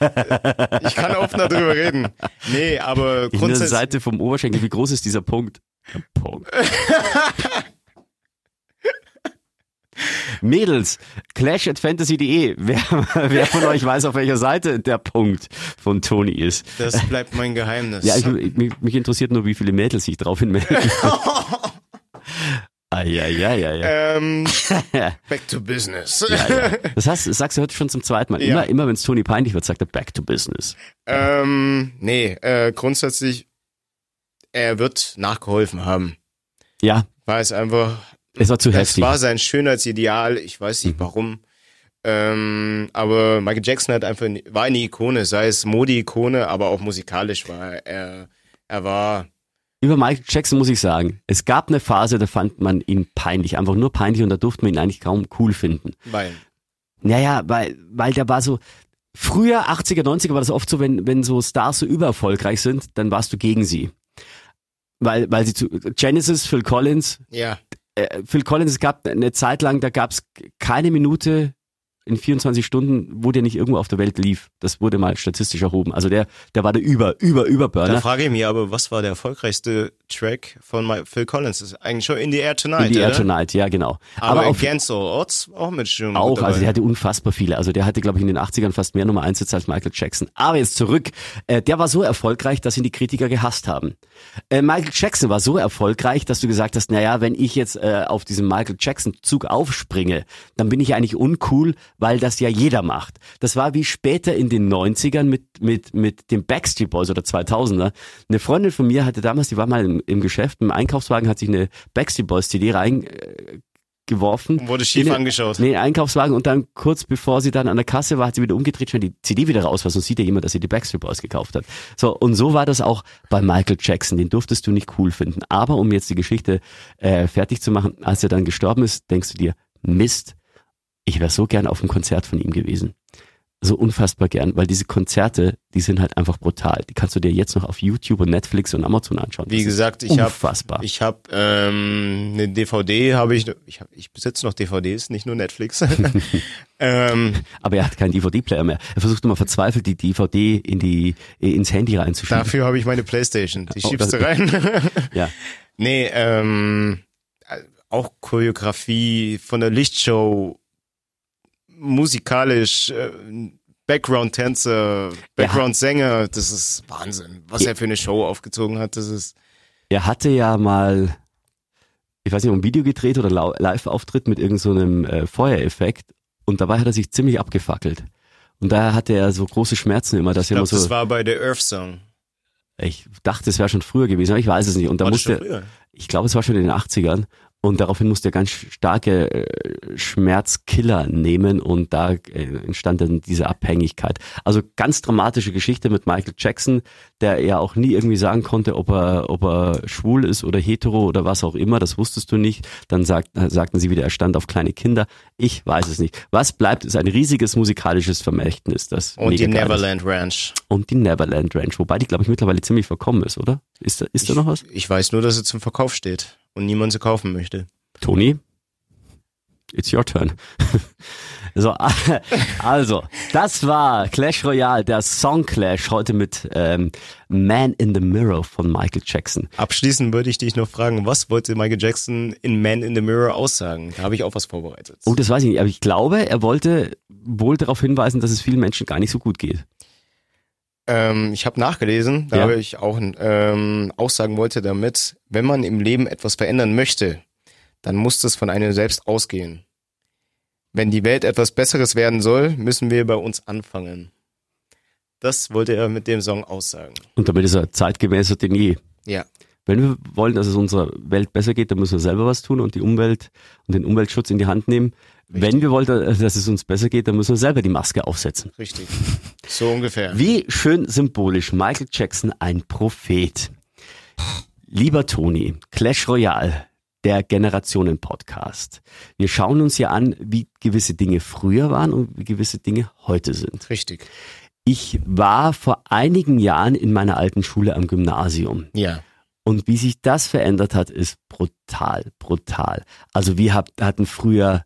ich kann offen darüber reden. Nee, aber grundsätzlich, Seite vom Oberschenkel, wie groß ist dieser Punkt? Der Punkt. Mädels, clash at fantasy.de. Wer, wer von euch weiß, auf welcher Seite der Punkt von Toni ist? Das bleibt mein Geheimnis. Ja, ich, mich, mich interessiert nur, wie viele Mädels sich drauf hinmelden. ah, ja, ja, ja, ja. ähm, back to business. ja, ja. Das heißt, das sagst du heute schon zum zweiten Mal. Ja. Immer, immer wenn es Toni peinlich wird, sagt er back to business. ähm, nee, äh, grundsätzlich, er wird nachgeholfen haben. Ja, War es einfach, es war zu es heftig. war sein Schönheitsideal, ich weiß nicht warum. Ähm, aber Michael Jackson hat einfach, war eine Ikone, sei es Modi-Ikone, aber auch musikalisch war er, er war, Über Michael Jackson muss ich sagen, es gab eine Phase, da fand man ihn peinlich, einfach nur peinlich und da durfte man ihn eigentlich kaum cool finden. weil, Naja, weil, weil der war so, früher 80er, 90er war das oft so, wenn, wenn so Stars so übererfolgreich sind, dann warst du gegen sie. Weil, weil sie zu, Genesis, Phil Collins, ja, Phil Collins, es gab eine Zeit lang, da gab es keine Minute in 24 Stunden, wo der nicht irgendwo auf der Welt lief. Das wurde mal statistisch erhoben. Also der, der war der über, über, Da überburner. frage ich mich aber, was war der erfolgreichste Track von My Phil Collins? Das ist eigentlich schon In the Air Tonight, In the Air oder? Tonight, ja genau. Aber, auf, Against All Odds auch mit schon Auch, also der hatte unfassbar viele. Also der hatte, glaube ich, in den 80ern fast mehr Nummer 1 Hits als Michael Jackson. Aber jetzt zurück. Äh, der war so erfolgreich, dass ihn die Kritiker gehasst haben. Äh, Michael Jackson war so erfolgreich, dass du gesagt hast, naja, wenn ich jetzt äh, auf diesen Michael Jackson-Zug aufspringe, dann bin ich eigentlich uncool, weil das ja jeder macht. Das war wie später in den 90ern mit, mit, mit dem Backstreet Boys oder 2000er. Eine Freundin von mir hatte damals, die war mal im, im Geschäft, im Einkaufswagen, hat sich eine Backstreet Boys CD rein äh, geworfen. Und wurde schief In angeschaut. Nee, Einkaufswagen und dann kurz bevor sie dann an der Kasse war, hat sie wieder umgedreht, schon die CD wieder raus war, sonst sieht ja jemand, dass sie die Backstreet Boys gekauft hat. So, und so war das auch bei Michael Jackson, den durftest du nicht cool finden. Aber um jetzt die Geschichte äh, fertig zu machen, als er dann gestorben ist, denkst du dir, Mist, ich wäre so gern auf einem Konzert von ihm gewesen. So unfassbar gern, weil diese Konzerte, die sind halt einfach brutal. Die kannst du dir jetzt noch auf YouTube und Netflix und Amazon anschauen. Wie Das gesagt, ich habe unfassbar. ich hab, ähm, eine DVD, habe ich, ich, hab, ich besitze noch DVDs, nicht nur Netflix. ähm, Aber er hat keinen DVD-Player mehr. Er versucht immer verzweifelt, die DVD in die, ins Handy reinzuschieben. dafür habe ich meine Playstation. Die Oh, schiebst das- du rein. Ja. nee, ähm, auch Choreografie von der Lichtshow, musikalisch, äh, Background-Tänzer, Background-Sänger, das ist Wahnsinn. Was er für eine Show aufgezogen hat, das ist, Er hatte ja mal, ich weiß nicht, ein Video gedreht oder Live-Auftritt mit irgendeinem so einem, äh, Feuereffekt und dabei hat er sich ziemlich abgefackelt. Und daher hatte er so große Schmerzen immer, dass ich er immer glaube, so, das war bei der Earth Song. ich dachte, es wäre schon früher gewesen, aber ich weiß es nicht. Und da War das musste, ich glaube, es war schon in den 80ern. Und daraufhin musste er ganz starke äh, Schmerzkiller nehmen und da äh, entstand dann diese Abhängigkeit. Also ganz dramatische Geschichte mit Michael Jackson, der ja auch nie irgendwie sagen konnte, ob er, ob er schwul ist oder hetero oder was auch immer, das wusstest du nicht. Dann sagt, äh, sagten sie wieder, er stand auf kleine Kinder. Ich weiß es nicht. Was bleibt, ist ein riesiges musikalisches Vermächtnis. Das Und die. Neverland Ranch. Und die Neverland Ranch, wobei die, glaube ich, mittlerweile ziemlich verkommen ist, oder? Ist da, ist da noch was? Ich weiß nur, dass sie zum Verkauf steht und niemand sie kaufen möchte. Toni, it's your turn. so, also, das war Clash Royale, der Song Clash heute mit ähm, Man in the Mirror von Michael Jackson. Abschließend würde ich dich noch fragen, was wollte Michael Jackson in Man in the Mirror aussagen? Da habe ich auch was vorbereitet. Oh, das weiß ich nicht, aber ich glaube, er wollte wohl darauf hinweisen, dass es vielen Menschen gar nicht so gut geht. Ähm, ich habe nachgelesen, da Ja. habe ich auch ähm, aussagen wollte damit, wenn man im Leben etwas verändern möchte, dann muss das von einem selbst ausgehen. Wenn die Welt etwas Besseres werden soll, müssen wir bei uns anfangen. Das wollte er mit dem Song aussagen. Und damit ist er zeitgemäßer denn je. Ja. Wenn wir wollen, dass es unserer Welt besser geht, dann müssen wir selber was tun und die Umwelt und den Umweltschutz in die Hand nehmen. Wenn wir wollen, dass es uns besser geht, dann müssen wir selber die Maske aufsetzen. Richtig. So ungefähr. Wie schön symbolisch. Michael Jackson, ein Prophet. Lieber Toni, Clash Royale, der Generationen-Podcast. Wir schauen uns ja an, wie gewisse Dinge früher waren und wie gewisse Dinge heute sind. Richtig. Ich war vor einigen Jahren in meiner alten Schule am Gymnasium. Ja. Und wie sich das verändert hat, ist brutal, brutal. Also wir hab, hatten früher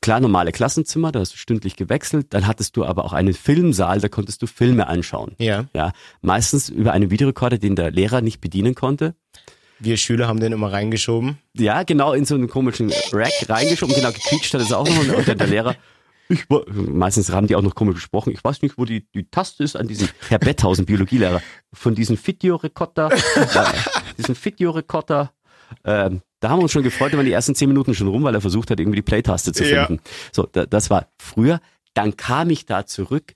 klar normale Klassenzimmer, da hast du stündlich gewechselt, dann hattest du aber auch einen Filmsaal, da konntest du Filme anschauen. Ja. Ja, meistens über einen Videorekorder, den der Lehrer nicht bedienen konnte. Wir Schüler haben den immer reingeschoben. Ja, genau, in so einen komischen Rack reingeschoben, genau, gequietscht hat es auch noch und dann der Lehrer. Ich, meistens haben die auch noch komisch gesprochen. Ich weiß nicht, wo die, die Taste ist an diesem Herr Betthausen, Biologielehrer, von diesem Videorekorder, äh, diesen Videorekorder. Ähm, da haben wir uns schon gefreut, da waren die ersten zehn Minuten schon rum, weil er versucht hat, irgendwie die Play-Taste zu Ja. finden. So, da, das war früher. Dann kam ich da zurück,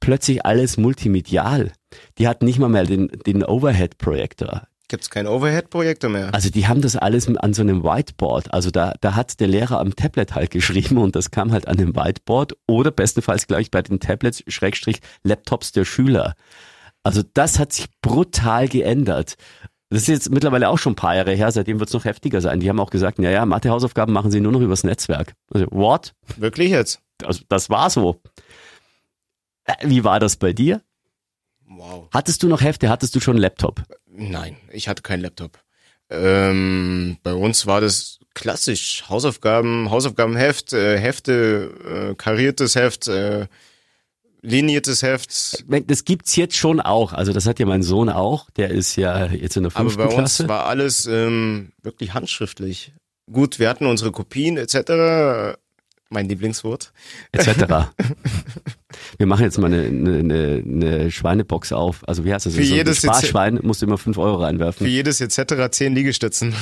plötzlich alles multimedial. Die hatten nicht mal mehr den, den Overhead-Projektor. Gibt's keinen Overhead-Projektor mehr. Also die haben das alles an so einem Whiteboard. Also da, da hat der Lehrer am Tablet halt geschrieben und das kam halt an dem Whiteboard oder bestenfalls gleich bei den Tablets, Schrägstrich, Laptops der Schüler. Also das hat sich brutal geändert. Das ist jetzt mittlerweile auch schon ein paar Jahre her, seitdem wird es noch heftiger sein. Die haben auch gesagt, ja, ja, Mathe-Hausaufgaben machen sie nur noch übers Netzwerk. Also, what? Wirklich jetzt? Also, das war so. Äh, Wie war das bei dir? Wow. Hattest du noch Hefte? Hattest du schon einen Laptop? Nein, ich hatte keinen Laptop. Ähm, bei uns war das klassisch. Hausaufgaben, Hausaufgabenheft, äh, Hefte, äh, kariertes Heft, äh, liniertes Heft. Das gibt's jetzt schon auch. Also das hat ja mein Sohn auch. Der ist ja jetzt in der Aber fünften bei uns Klasse. war alles ähm, wirklich handschriftlich. Gut, wir hatten unsere Kopien etc. Mein Lieblingswort. etc. Wir machen jetzt mal eine, eine, eine, eine Schweinebox auf. Also wie heißt das? Für so jedes ein Sparschwein musst du immer fünf Euro Für reinwerfen. jedes etc. zehn Liegestützen.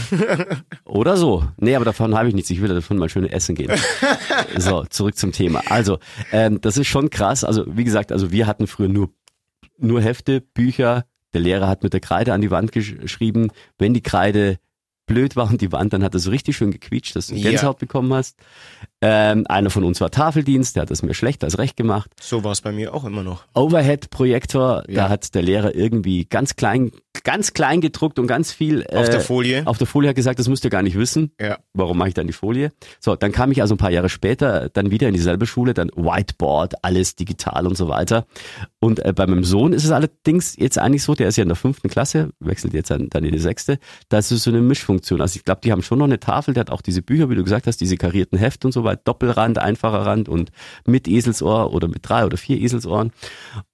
Oder so. Nee, aber davon habe ich nichts. Ich will davon mal schön essen gehen. so, zurück zum Thema. Also, ähm, das ist schon krass. Also, wie gesagt, also wir hatten früher nur, nur Hefte, Bücher. Der Lehrer hat mit der Kreide an die Wand gesch geschrieben. Wenn die Kreide blöd war und die Wand, dann hat er so richtig schön gequietscht, dass du Ja. Gänsehaut bekommen hast. Ähm, einer von uns war Tafeldienst, der hat es mir schlecht als recht gemacht. So war es bei mir auch immer noch. Overhead-Projektor, da Ja. hat der Lehrer irgendwie ganz klein, ganz klein gedruckt und ganz viel Auf äh, der Folie. auf der Folie hat gesagt, das müsst ihr gar nicht wissen. Ja. Warum mache ich dann die Folie? So, dann kam ich also ein paar Jahre später dann wieder in dieselbe Schule, dann Whiteboard, alles digital und so weiter. Und äh, bei meinem Sohn ist es allerdings jetzt eigentlich so, der ist ja in der fünften Klasse, wechselt jetzt dann, dann in die sechste, da ist es so eine Mischfunktion. Also ich glaube, die haben schon noch eine Tafel, der hat auch diese Bücher, wie du gesagt hast, diese karierten Heft und so weiter, Doppelrand, einfacher Rand und mit Eselsohr oder mit drei oder vier Eselsohren.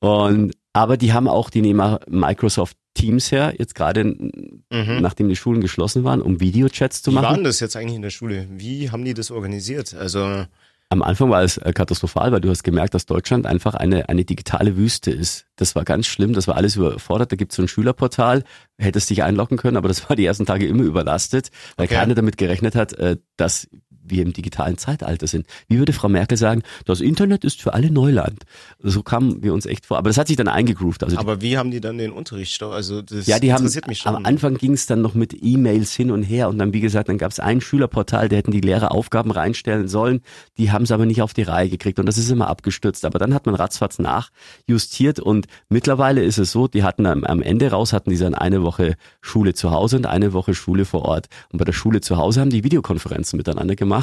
Und aber die haben auch, die nehmen Microsoft Teams her, jetzt gerade Mhm. nachdem die Schulen geschlossen waren, um Videochats zu Wie machen. war denn das jetzt eigentlich in der Schule? Wie haben die das organisiert? Also Am Anfang war es äh, katastrophal, weil du hast gemerkt, dass Deutschland einfach eine, eine digitale Wüste ist. Das war ganz schlimm, das war alles überfordert. Da gibt es so ein Schülerportal, hättest dich einloggen können, aber das war die ersten Tage immer überlastet, weil Okay. keiner damit gerechnet hat, äh, dass wir im digitalen Zeitalter sind. Wie würde Frau Merkel sagen, das Internet ist für alle Neuland. So kamen wir uns echt vor. Aber das hat sich dann eingegroovt. Also Aber wie haben die dann den Unterricht? Also das ja, die haben, interessiert mich schon. am Anfang ging es dann noch mit E-Mails hin und her und dann, wie gesagt, dann gab es ein Schülerportal, da hätten die Lehrer Aufgaben reinstellen sollen, die haben es aber nicht auf die Reihe gekriegt und das ist immer abgestürzt. Aber dann hat man ratzfatz nachjustiert und mittlerweile ist es so, die hatten am, am Ende raus, hatten die dann eine Woche Schule zu Hause und eine Woche Schule vor Ort. Und bei der Schule zu Hause haben die Videokonferenzen miteinander gemacht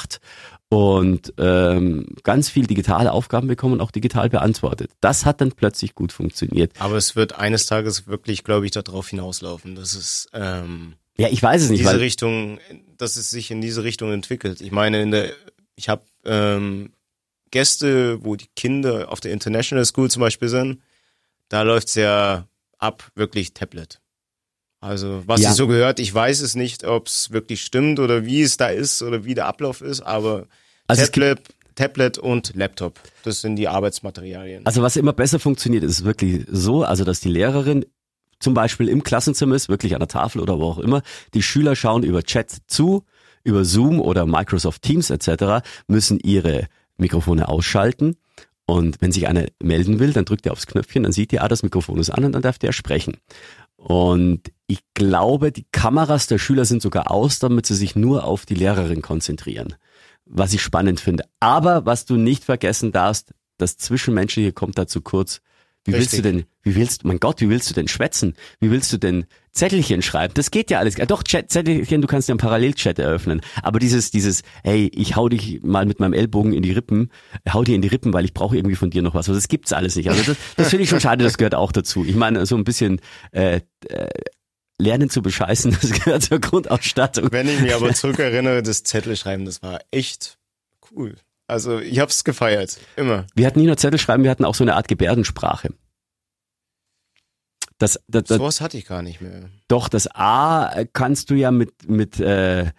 und ähm, ganz viel digitale Aufgaben bekommen und auch digital beantwortet. Das hat dann plötzlich gut funktioniert. Aber es wird eines Tages wirklich, glaube ich, darauf hinauslaufen, dass es ähm, Ja, ich weiß es nicht, diese Richtung, dass es sich in diese Richtung entwickelt. Ich meine, in der, ich habe ähm, Gäste, wo die Kinder auf der International School zum Beispiel sind, da läuft's ja ab wirklich Tablet. Also was Ja. ich so gehört, ich weiß es nicht, ob es wirklich stimmt oder wie es da ist oder wie der Ablauf ist, aber Also Tablet, Tablet und Laptop, das sind die Arbeitsmaterialien. Also was immer besser funktioniert, ist wirklich so, also dass die Lehrerin zum Beispiel im Klassenzimmer ist, wirklich an der Tafel oder wo auch immer, die Schüler schauen über Chat zu, über Zoom oder Microsoft Teams etc., müssen ihre Mikrofone ausschalten und wenn sich einer melden will, dann drückt er aufs Knöpfchen, dann sieht ihr, ah, das Mikrofon ist an und dann darf der sprechen. Und ich glaube, die Kameras der Schüler sind sogar aus, damit sie sich nur auf die Lehrerin konzentrieren. Was ich spannend finde. Aber was du nicht vergessen darfst, das Zwischenmenschliche kommt da zu kurz. Wie willst du Richtig. denn, wie willst, mein Gott, wie willst du denn schwätzen? Wie willst du denn Zettelchen schreiben? Das geht ja alles. Doch, Chat, Zettelchen, du kannst ja einen Parallelchat eröffnen. Aber dieses, dieses, hey, ich hau dich mal mit meinem Ellbogen in die Rippen, hau dir in die Rippen, weil ich brauche irgendwie von dir noch was. Also das gibt's alles nicht. Also das, das finde ich schon schade, das gehört auch dazu. Ich meine, so ein bisschen äh, äh, lernen zu bescheißen, das gehört zur Grundausstattung. Wenn ich mich aber zurückerinnere, das Zettelschreiben, das war echt cool. Also ich hab's gefeiert, immer. Wir hatten nicht nur Zettel schreiben, wir hatten auch so eine Art Gebärdensprache. Das, das, das, Sowas hatte ich gar nicht mehr. Doch, das A kannst du ja mit, mit äh,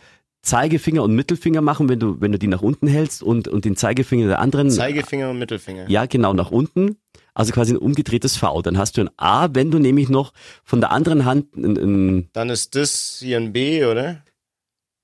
Zeigefinger und Mittelfinger machen, wenn du, wenn du die nach unten hältst und, und den Zeigefinger der anderen. Zeigefinger und Mittelfinger. Ja, genau, nach unten. Also quasi ein umgedrehtes V. Dann hast du ein A, wenn du nämlich noch von der anderen Hand ein, ein Dann ist das hier ein B, oder?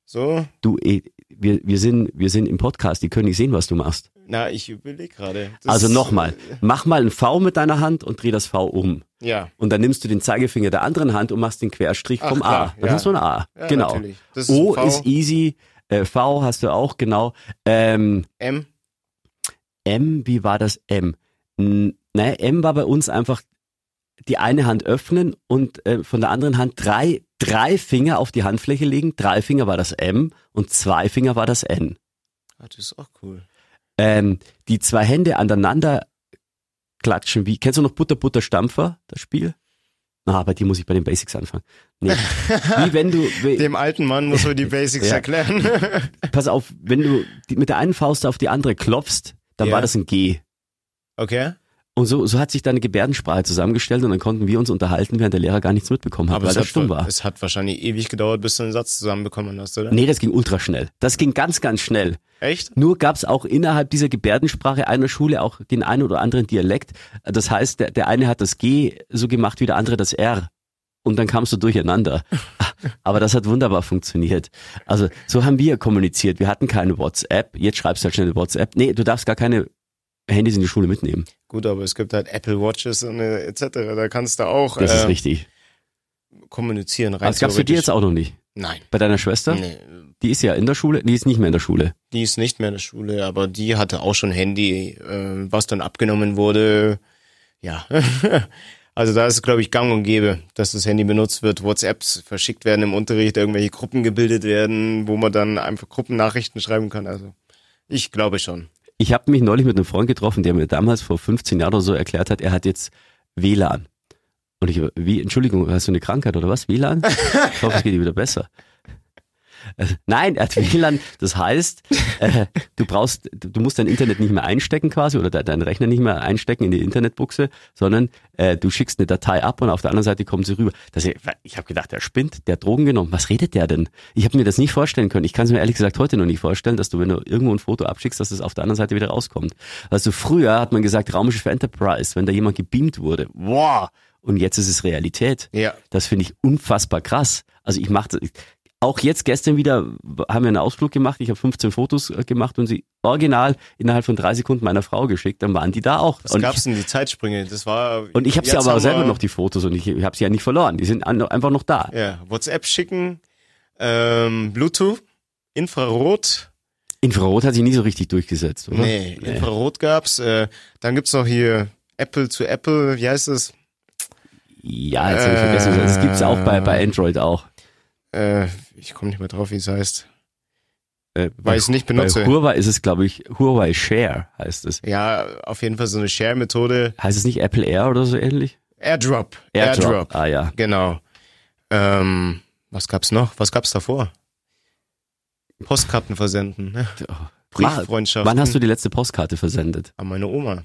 So? du, eh, wir, wir sind, wir sind im Podcast, die können nicht sehen, was du machst. Na, ich überlege gerade. Also nochmal, mach mal ein V mit deiner Hand und dreh das V um. Ja. Und dann nimmst du den Zeigefinger der anderen Hand und machst den Querstrich Ach, vom klar, A. Dann ja. hast du ein A. Ja, genau. ist O V. ist easy, äh, V hast du auch, genau. Ähm, M. M, wie war das M? N- Naja, M war bei uns einfach die eine Hand öffnen und äh, von der anderen Hand drei, drei Finger auf die Handfläche legen. Drei Finger war das M und zwei Finger war das N. Ah, das ist auch cool. Ähm, die zwei Hände aneinander klatschen wie, kennst du noch Butter, Butter, Stampfer, das Spiel? Na, bei dir muss ich bei den Basics anfangen. Nee. wie wenn du, wie, Dem alten Mann muss man die Basics Ja. erklären. pass auf, wenn du die, mit der einen Faust auf die andere klopfst, dann Ja. war das ein G. okay. Und so, so hat sich deine Gebärdensprache zusammengestellt und dann konnten wir uns unterhalten, während der Lehrer gar nichts mitbekommen hat, Aber weil er hat, stumm war. es hat wahrscheinlich ewig gedauert, bis du einen Satz zusammenbekommen hast, oder? Nee, das ging ultra schnell. Das ging ganz, ganz schnell. Echt? Nur gab es auch innerhalb dieser Gebärdensprache einer Schule auch den einen oder anderen Dialekt. Das heißt, der, der eine hat das G so gemacht wie der andere das R. Und dann kamst du durcheinander. Aber das hat wunderbar funktioniert. Also so haben wir kommuniziert. Wir hatten keine WhatsApp. Jetzt schreibst du halt schnell eine WhatsApp. Nee, du darfst gar keine Handys in die Schule mitnehmen. Gut, aber es gibt halt Apple Watches und äh, etc. Da kannst du auch Das ist äh, richtig. kommunizieren. Rein Aber das gab's für dich jetzt auch noch nicht. Nein. Bei deiner Schwester? Nee, Die ist ja in der Schule, die ist nicht mehr in der Schule. die ist nicht mehr in der Schule, aber die hatte auch schon Handy, äh, was dann abgenommen wurde. Ja. Also da ist es, glaube ich, gang und gäbe, dass das Handy benutzt wird, WhatsApps verschickt werden im Unterricht, irgendwelche Gruppen gebildet werden, wo man dann einfach Gruppennachrichten schreiben kann. Also ich glaube schon. Ich habe mich neulich mit einem Freund getroffen, der mir damals vor 15 Jahren oder so erklärt hat, er hat jetzt WLAN. Und ich, wie, Entschuldigung, hast du eine Krankheit oder was? WLAN? Ich hoffe, es geht dir wieder besser. Nein, er hat WLAN, das heißt, äh, du brauchst, du musst dein Internet nicht mehr einstecken quasi oder de deinen Rechner nicht mehr einstecken in die Internetbuchse, sondern äh, du schickst eine Datei ab und auf der anderen Seite kommt sie rüber. Das, ich habe gedacht, der spinnt, der hat Drogen genommen. Was redet der denn? Ich habe mir das nicht vorstellen können. Ich kann es mir ehrlich gesagt heute noch nicht vorstellen, dass du, wenn du irgendwo ein Foto abschickst, dass es auf der anderen Seite wieder rauskommt. Also früher hat man gesagt, Raumschiff Enterprise, wenn da jemand gebeamt wurde. Wow! Und jetzt ist es Realität. Ja. Das finde ich unfassbar krass. Also ich mache auch jetzt gestern wieder haben wir einen Ausflug gemacht. Ich habe 15 Fotos äh, gemacht und sie original innerhalb von drei Sekunden meiner Frau geschickt. Dann waren die da auch. Was gab's ich, denn die Zeitsprünge? Das war und ich habe sie aber selber noch die Fotos und ich, ich habe sie ja nicht verloren. Die sind einfach noch da. Ja, WhatsApp schicken, ähm, Bluetooth, Infrarot. Infrarot hat sich nie so richtig durchgesetzt, oder? Nee, Infrarot gab's. Äh, dann gibt's noch hier Apple zu Apple. Wie heißt es? Ja, jetzt habe ich vergessen. Das gibt's auch bei, bei Android auch. Äh, ich komme nicht mehr drauf, wie es heißt. Äh, Weil ich's nicht benutze. Bei Huawei ist es, glaube ich, Huawei Share heißt es. Ja, auf jeden Fall so eine Share-Methode. Heißt es nicht Apple Air oder so ähnlich? AirDrop. Ah ja. Genau. Ähm, was gab's noch? Was gab's davor? Postkarten versenden. Ne? Brieffreundschaften. Wann hast du die letzte Postkarte versendet? An meine Oma.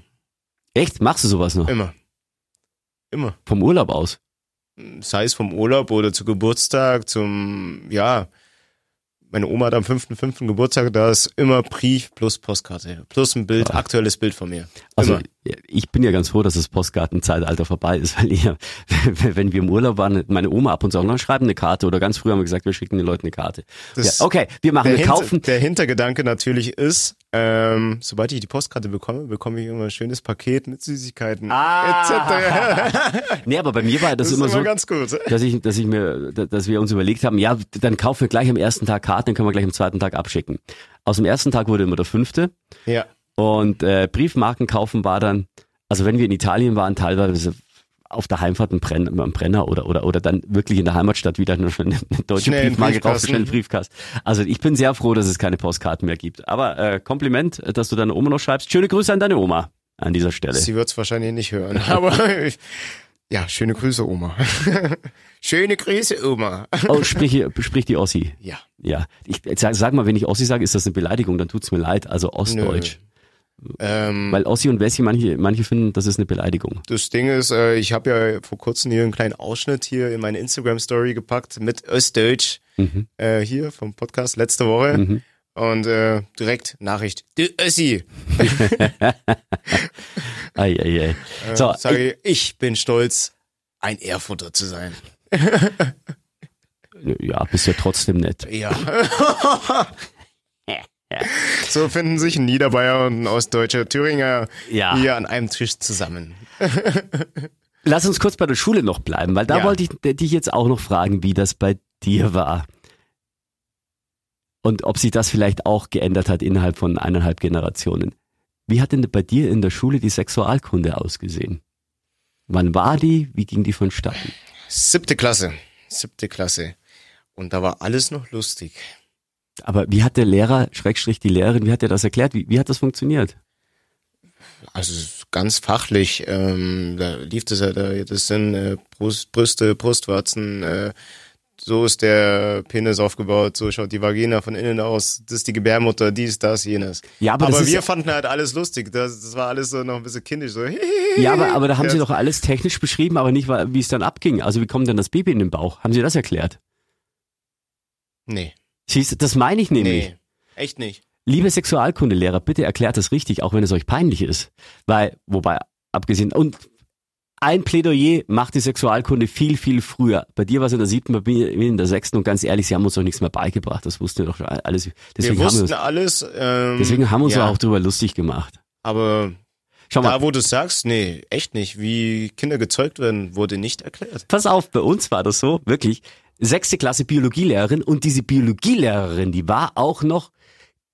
Echt? Machst du sowas noch? Immer. Immer. Vom Urlaub aus? Sei es vom Urlaub oder zu Geburtstag, zum, ja, meine Oma hat am 5.5. Geburtstag, da ist immer Brief plus Postkarte, plus ein Bild, aktuelles Bild von mir. Also Immer. ja, ich bin ja ganz froh, dass das Postkartenzeitalter vorbei ist, weil ihr, wenn wir im Urlaub waren, meine Oma ab und zu auch noch schreiben eine Karte oder ganz früh haben wir gesagt, wir schicken den Leuten eine Karte. Ja, okay, wir machen, wir Hinter- kaufen. der Hintergedanke natürlich ist, ähm, sobald ich die Postkarte bekomme, bekomme ich immer ein schönes Paket mit Süßigkeiten Ah. etc. Nee, aber bei mir war das, Das immer immer so, ganz gut. dass ich, dass ich mir, dass wir uns überlegt haben, ja, dann kaufen wir gleich am ersten Tag Karten, dann können wir gleich am zweiten Tag abschicken. Aus dem ersten Tag wurde immer der fünfte Ja. und äh, Briefmarken kaufen war dann, also wenn wir in Italien waren, teilweise auf der Heimfahrt ein, Brenn, ein Brenner oder, oder, oder dann wirklich in der Heimatstadt wieder eine, eine deutsche Schnell einen Briefmarke kaufen, schnell einen Briefkasten. Also ich bin sehr froh, dass es keine Postkarten mehr gibt. Aber äh, Kompliment, dass du deine Oma noch schreibst. Schöne Grüße an deine Oma an dieser Stelle. Sie wird's wahrscheinlich nicht hören. Aber ja, schöne Grüße, Oma. schöne Grüße, Oma. Oh, sprich, sprich die Ossi. Ja. Ja, ich sag, sag mal, wenn ich Ossi sage, ist das eine Beleidigung, dann tut's mir leid. Also Ostdeutsch. Ähm, Weil Ossi und Wessi, manche, manche finden, das ist eine Beleidigung. das Ding ist, äh, ich habe ja vor kurzem hier einen kleinen Ausschnitt hier in meine Instagram-Story gepackt mit Östdeutsch Mhm. äh, hier vom Podcast letzte Woche. Mhm. Und äh, direkt Nachricht, du Össi. Ei, ei, ei. Äh, So, sage ich, ich bin stolz, ein Erfurter zu sein. ja, bist ja trotzdem nett. Ja. so finden sich ein Niederbayer und ein ostdeutscher Thüringer Ja. hier an einem Tisch zusammen. Lass uns kurz bei der Schule noch bleiben, weil da Ja. wollte ich dich jetzt auch noch fragen, wie das bei dir war. Und ob sich das vielleicht auch geändert hat innerhalb von eineinhalb Generationen. Wie hat denn bei dir in der Schule die Sexualkunde ausgesehen? Wann war die? Wie ging die vonstatten? Siebte Klasse. Siebte Klasse. Und da war alles noch lustig. Aber wie hat der Lehrer, Schrägstrich die Lehrerin, wie hat er das erklärt? Wie, wie hat das funktioniert? Also ganz fachlich, ähm, da lief das ja, da, das sind äh, Brust, Brüste, Brustwarzen, äh, so ist der Penis aufgebaut, so schaut die Vagina von innen aus, das ist die Gebärmutter, dies, das, jenes. Ja, aber, Aber, wir fanden halt alles lustig, das, das war alles so noch ein bisschen kindisch, so ja, aber, aber da haben Ja. sie doch alles technisch beschrieben, aber nicht, wie es dann abging. Also wie kommt denn das Baby in den Bauch? Haben sie das erklärt? Nee, Siehst du, das meine ich nämlich. nee, echt nicht. Liebe Sexualkundelehrer, bitte erklärt das richtig, auch wenn es euch peinlich ist. Weil, wobei, abgesehen, und ein Plädoyer macht die Sexualkunde viel, viel früher. Bei dir war es in der siebten, bei mir in der sechsten und ganz ehrlich, sie haben uns doch nichts mehr beigebracht. Das wussten wir doch schon alles. Deswegen wir haben wir wussten uns, alles. Ähm, deswegen haben wir uns ja, auch drüber lustig gemacht. Aber Schau mal, da, wo du sagst, nee, echt nicht. Wie Kinder gezeugt werden, wurde nicht erklärt. pass auf, bei uns war das so, wirklich. Sechste Klasse Biologielehrerin. Und diese Biologielehrerin, die war auch noch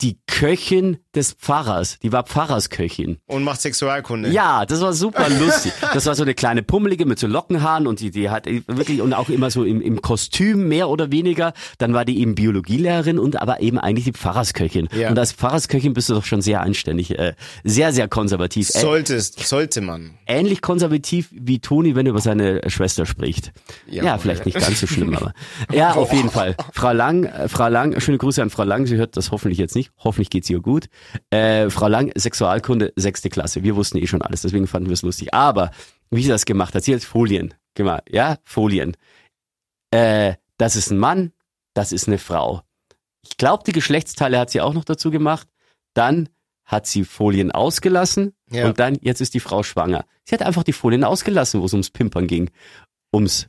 die Köchin des Pfarrers. Die war Pfarrersköchin. Und macht Sexualkunde. Ja, das war super lustig. Das war so eine kleine Pummelige mit so Lockenhaaren und die, die hat wirklich und auch immer so im, im Kostüm mehr oder weniger. Dann war die eben Biologielehrerin und aber eben eigentlich die Pfarrersköchin. Ja. Und als Pfarrersköchin bist du doch schon sehr anständig, äh, sehr, sehr konservativ. Ä Solltest, sollte man. ähnlich konservativ wie Toni, wenn er über seine Schwester spricht. Ja, Jawohl. vielleicht nicht ganz so schlimm, aber ja, auf jeden Fall. Frau Lang, äh, Frau Lang, schöne Grüße an Frau Lang. Sie hört das hoffentlich jetzt nicht. Hoffentlich geht's ihr gut. Äh, Frau Lang, Sexualkunde, sechste Klasse. Wir wussten eh schon alles, deswegen fanden wir es lustig. Aber wie sie das gemacht hat, sie hat Folien gemacht. Ja, Folien. Äh, das ist ein Mann, das ist eine Frau. Ich glaube, die Geschlechtsteile hat sie auch noch dazu gemacht. Dann hat sie Folien ausgelassen Ja. und dann, jetzt ist die Frau schwanger. Sie hat einfach die Folien ausgelassen, wo es ums Pimpern ging. Ums,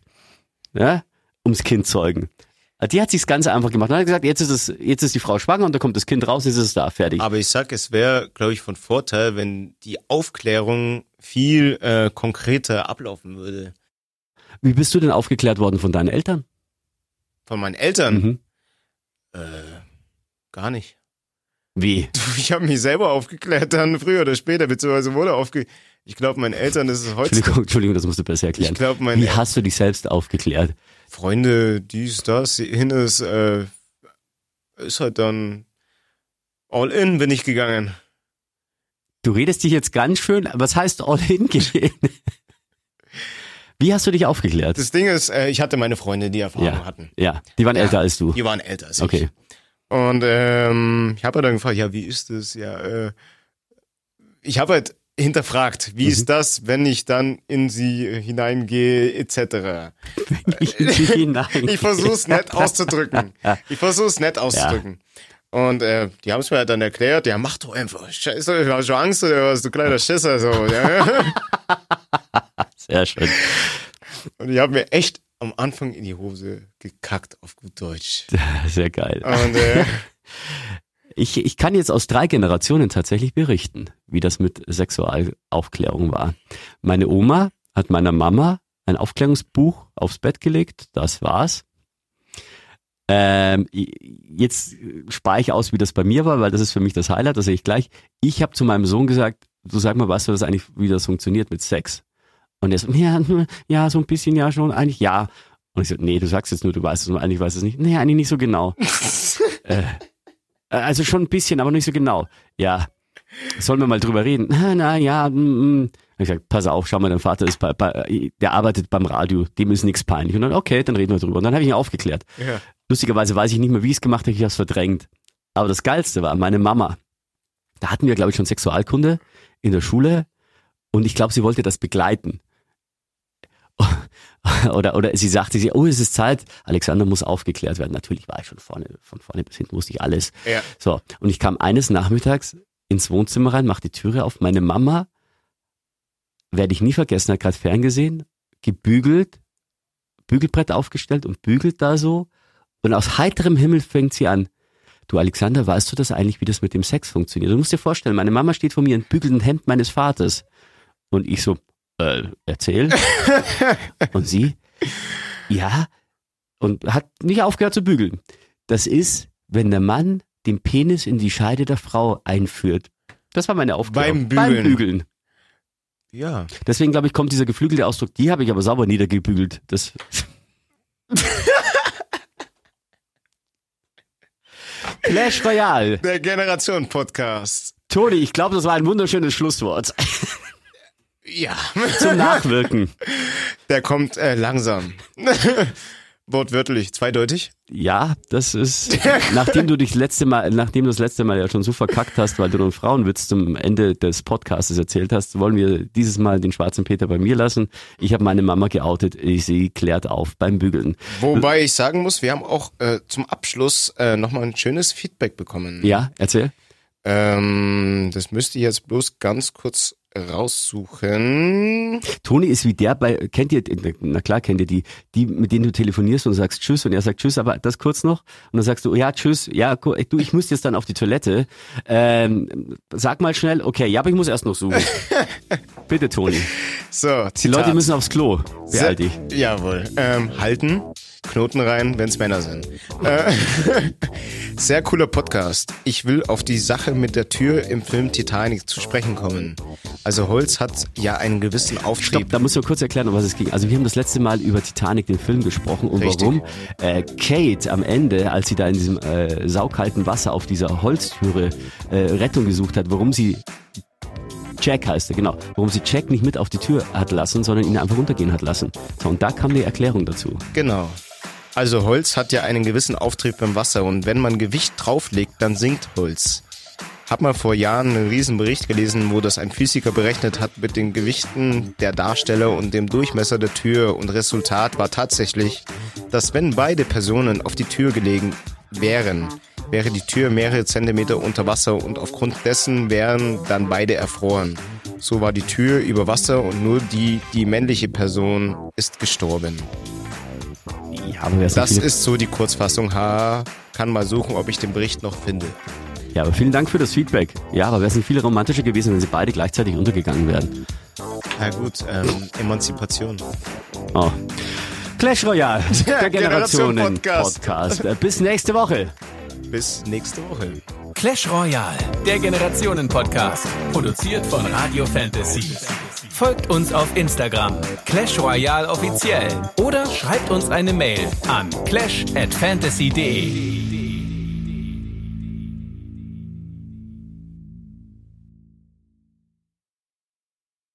ja, ums Kind zeugen. Die hat sich's ganz einfach gemacht. Und hat gesagt, jetzt ist es, jetzt ist die Frau schwanger und da kommt das Kind raus, jetzt ist es da, fertig. Aber ich sag, es wäre, glaube ich, von Vorteil, wenn die Aufklärung viel äh, konkreter ablaufen würde. Wie bist du denn aufgeklärt worden von deinen Eltern? Von meinen Eltern? Mhm. Äh, gar nicht. Wie? Ich habe mich selber aufgeklärt, dann früher oder später, beziehungsweise wurde aufge... Ich glaube, meinen Eltern ist es heute... Entschuldigung, Entschuldigung, das musst du besser Ich erklären. glaube, meine Wie hast du dich selbst aufgeklärt? Freunde, dies, das, hin ist, äh, ist halt dann all in bin ich gegangen. Du redest dich jetzt ganz schön, was heißt all in gehen? Wie hast du dich aufgeklärt? Das Ding ist, äh, ich hatte meine Freunde, die Erfahrung Ja. hatten. Ja, die waren Ja. älter als du. Die waren älter als ich. Okay. Und ähm, ich habe halt dann gefragt, ja, wie ist das? Ja, äh, ich habe halt hinterfragt, wie Mhm. ist das, wenn ich dann in sie hineingehe, etc. Hinein. Ich versuch's nett auszudrücken. Ich versuch's nett auszudrücken. Und äh, die haben es mir dann erklärt, ja, mach doch einfach. Scheiße, ich hab schon Angst oder was, du kleiner Schisser. So, ja. Sehr schön. Und ich habe mir echt am Anfang in die Hose gekackt, auf gut Deutsch. Sehr geil. Und äh, Ich, ich kann jetzt aus drei Generationen tatsächlich berichten, wie das mit Sexualaufklärung war. Meine Oma hat meiner Mama ein Aufklärungsbuch aufs Bett gelegt, das war's. Ähm, jetzt spare ich aus, wie das bei mir war, weil das ist für mich das Highlight, das sehe ich gleich. Ich habe zu meinem Sohn gesagt, du sag mal, weißt du das eigentlich, wie das funktioniert mit Sex? Und er so, ja, ja, so ein bisschen ja schon, eigentlich ja. Und ich so, nee, du sagst jetzt nur, du weißt es, und eigentlich weißt es nicht. Nee, eigentlich nicht so genau. äh, also schon ein bisschen, aber nicht so genau. Ja, sollen wir mal drüber reden? Na, na ja, mm, mm. Hab ich gesagt, pass auf, schau mal, dein Vater ist bei, bei der arbeitet beim Radio, dem ist nichts peinlich. Und dann, okay, dann reden wir drüber. Und dann habe ich ihn aufgeklärt. ja. Lustigerweise weiß ich nicht mehr, wie ich es gemacht habe, ich habe es verdrängt. Aber das Geilste war, meine Mama Da hatten wir, glaube ich, schon Sexualkunde in der Schule und ich glaube, sie wollte das begleiten. Oder, oder sie sagte sie, oh, es ist Zeit, Alexander muss aufgeklärt werden. Natürlich war ich schon vorne, von vorne bis hinten wusste ich alles. Ja. So, und ich kam eines Nachmittags ins Wohnzimmer rein, mach die Türe auf. Meine Mama, werde ich nie vergessen, hat gerade ferngesehen, gebügelt, Bügelbrett aufgestellt und bügelt da so. Und aus heiterem Himmel fängt sie an. Du Alexander, weißt du das eigentlich, wie das mit dem Sex funktioniert? Du musst dir vorstellen, meine Mama steht vor mir und bügelt ein Hemd meines Vaters. Und ich so, äh, erzähl. und sie, ja, und hat nicht aufgehört zu bügeln. Das ist, wenn der Mann den Penis in die Scheide der Frau einführt. Das war meine Aufgabe. Beim Bügeln. Beim Bügeln. Ja. Deswegen glaube ich, kommt dieser geflügelte Ausdruck, die habe ich aber sauber niedergebügelt. Das Clash Royale. Der Generation-Podcast. Toni, ich glaube, das war ein wunderschönes Schlusswort. Ja. Zum Nachwirken. Der kommt äh, langsam. Wortwörtlich, zweideutig. Ja, das ist, nachdem du dich letzte Mal, nachdem du das letzte Mal ja schon so verkackt hast, weil du einen Frauenwitz zum Ende des Podcasts erzählt hast, wollen wir dieses Mal den schwarzen Peter bei mir lassen. Ich habe meine Mama geoutet, sie klärt auf beim Bügeln. Wobei ich sagen muss, wir haben auch äh, zum Abschluss äh, nochmal ein schönes Feedback bekommen. Ja, erzähl. Ähm, das müsste ich jetzt bloß ganz kurz raussuchen. Toni ist wie der bei, kennt ihr, na klar kennt ihr die, die, mit denen du telefonierst und sagst Tschüss und er sagt Tschüss, aber das kurz noch und dann sagst du, ja, Tschüss, ja, du, ich muss jetzt dann auf die Toilette. Ähm, sag mal schnell, okay, ja, aber ich muss erst noch suchen. Bitte, Toni. So, Die Leute müssen aufs Klo. Behalte ich. Jawohl. Ähm, halten, Knoten rein, wenn's Männer sind. Äh, sehr cooler Podcast. Ich will auf die Sache mit der Tür im Film Titanic zu sprechen kommen. Also Holz hat ja einen gewissen Auftrieb. Stopp, da muss ich kurz erklären, um was es ging. Also wir haben das letzte Mal über Titanic, den Film, gesprochen und Richtig. warum äh, Kate am Ende, als sie da in diesem äh, saukalten Wasser auf dieser Holztüre äh, Rettung gesucht hat, warum sie Jack heißt er, genau. Warum sie Jack nicht mit auf die Tür hat lassen, sondern ihn einfach runtergehen hat lassen. So, und da kam die Erklärung dazu. Genau. Also Holz hat ja einen gewissen Auftrieb im Wasser und wenn man Gewicht drauflegt, dann sinkt Holz. Hab mal vor Jahren einen riesen Bericht gelesen, wo das ein Physiker berechnet hat mit den Gewichten der Darsteller und dem Durchmesser der Tür und Resultat war tatsächlich, dass wenn beide Personen auf die Tür gelegen wären, wäre die Tür mehrere Zentimeter unter Wasser und aufgrund dessen wären dann beide erfroren. So war die Tür über Wasser und nur die, die männliche Person ist gestorben. Ja, aber, Das viele, ist so die Kurzfassung. Ha, kann mal suchen, ob ich den Bericht noch finde. ja, aber vielen Dank für das Feedback. Ja, aber wäre es nicht viel romantischer gewesen, wenn sie beide gleichzeitig untergegangen wären. Na gut, ähm, Emanzipation. Oh. Clash Royale, der Generation Generationen-Podcast. Podcast. Äh, Bis nächste Woche. Bis nächste Woche. Clash Royale, der Generationen-Podcast. Produziert von Radio Fantasy. Folgt uns auf Instagram, Clash Royale offiziell. Oder schreibt uns eine Mail an clash at fantasy.de.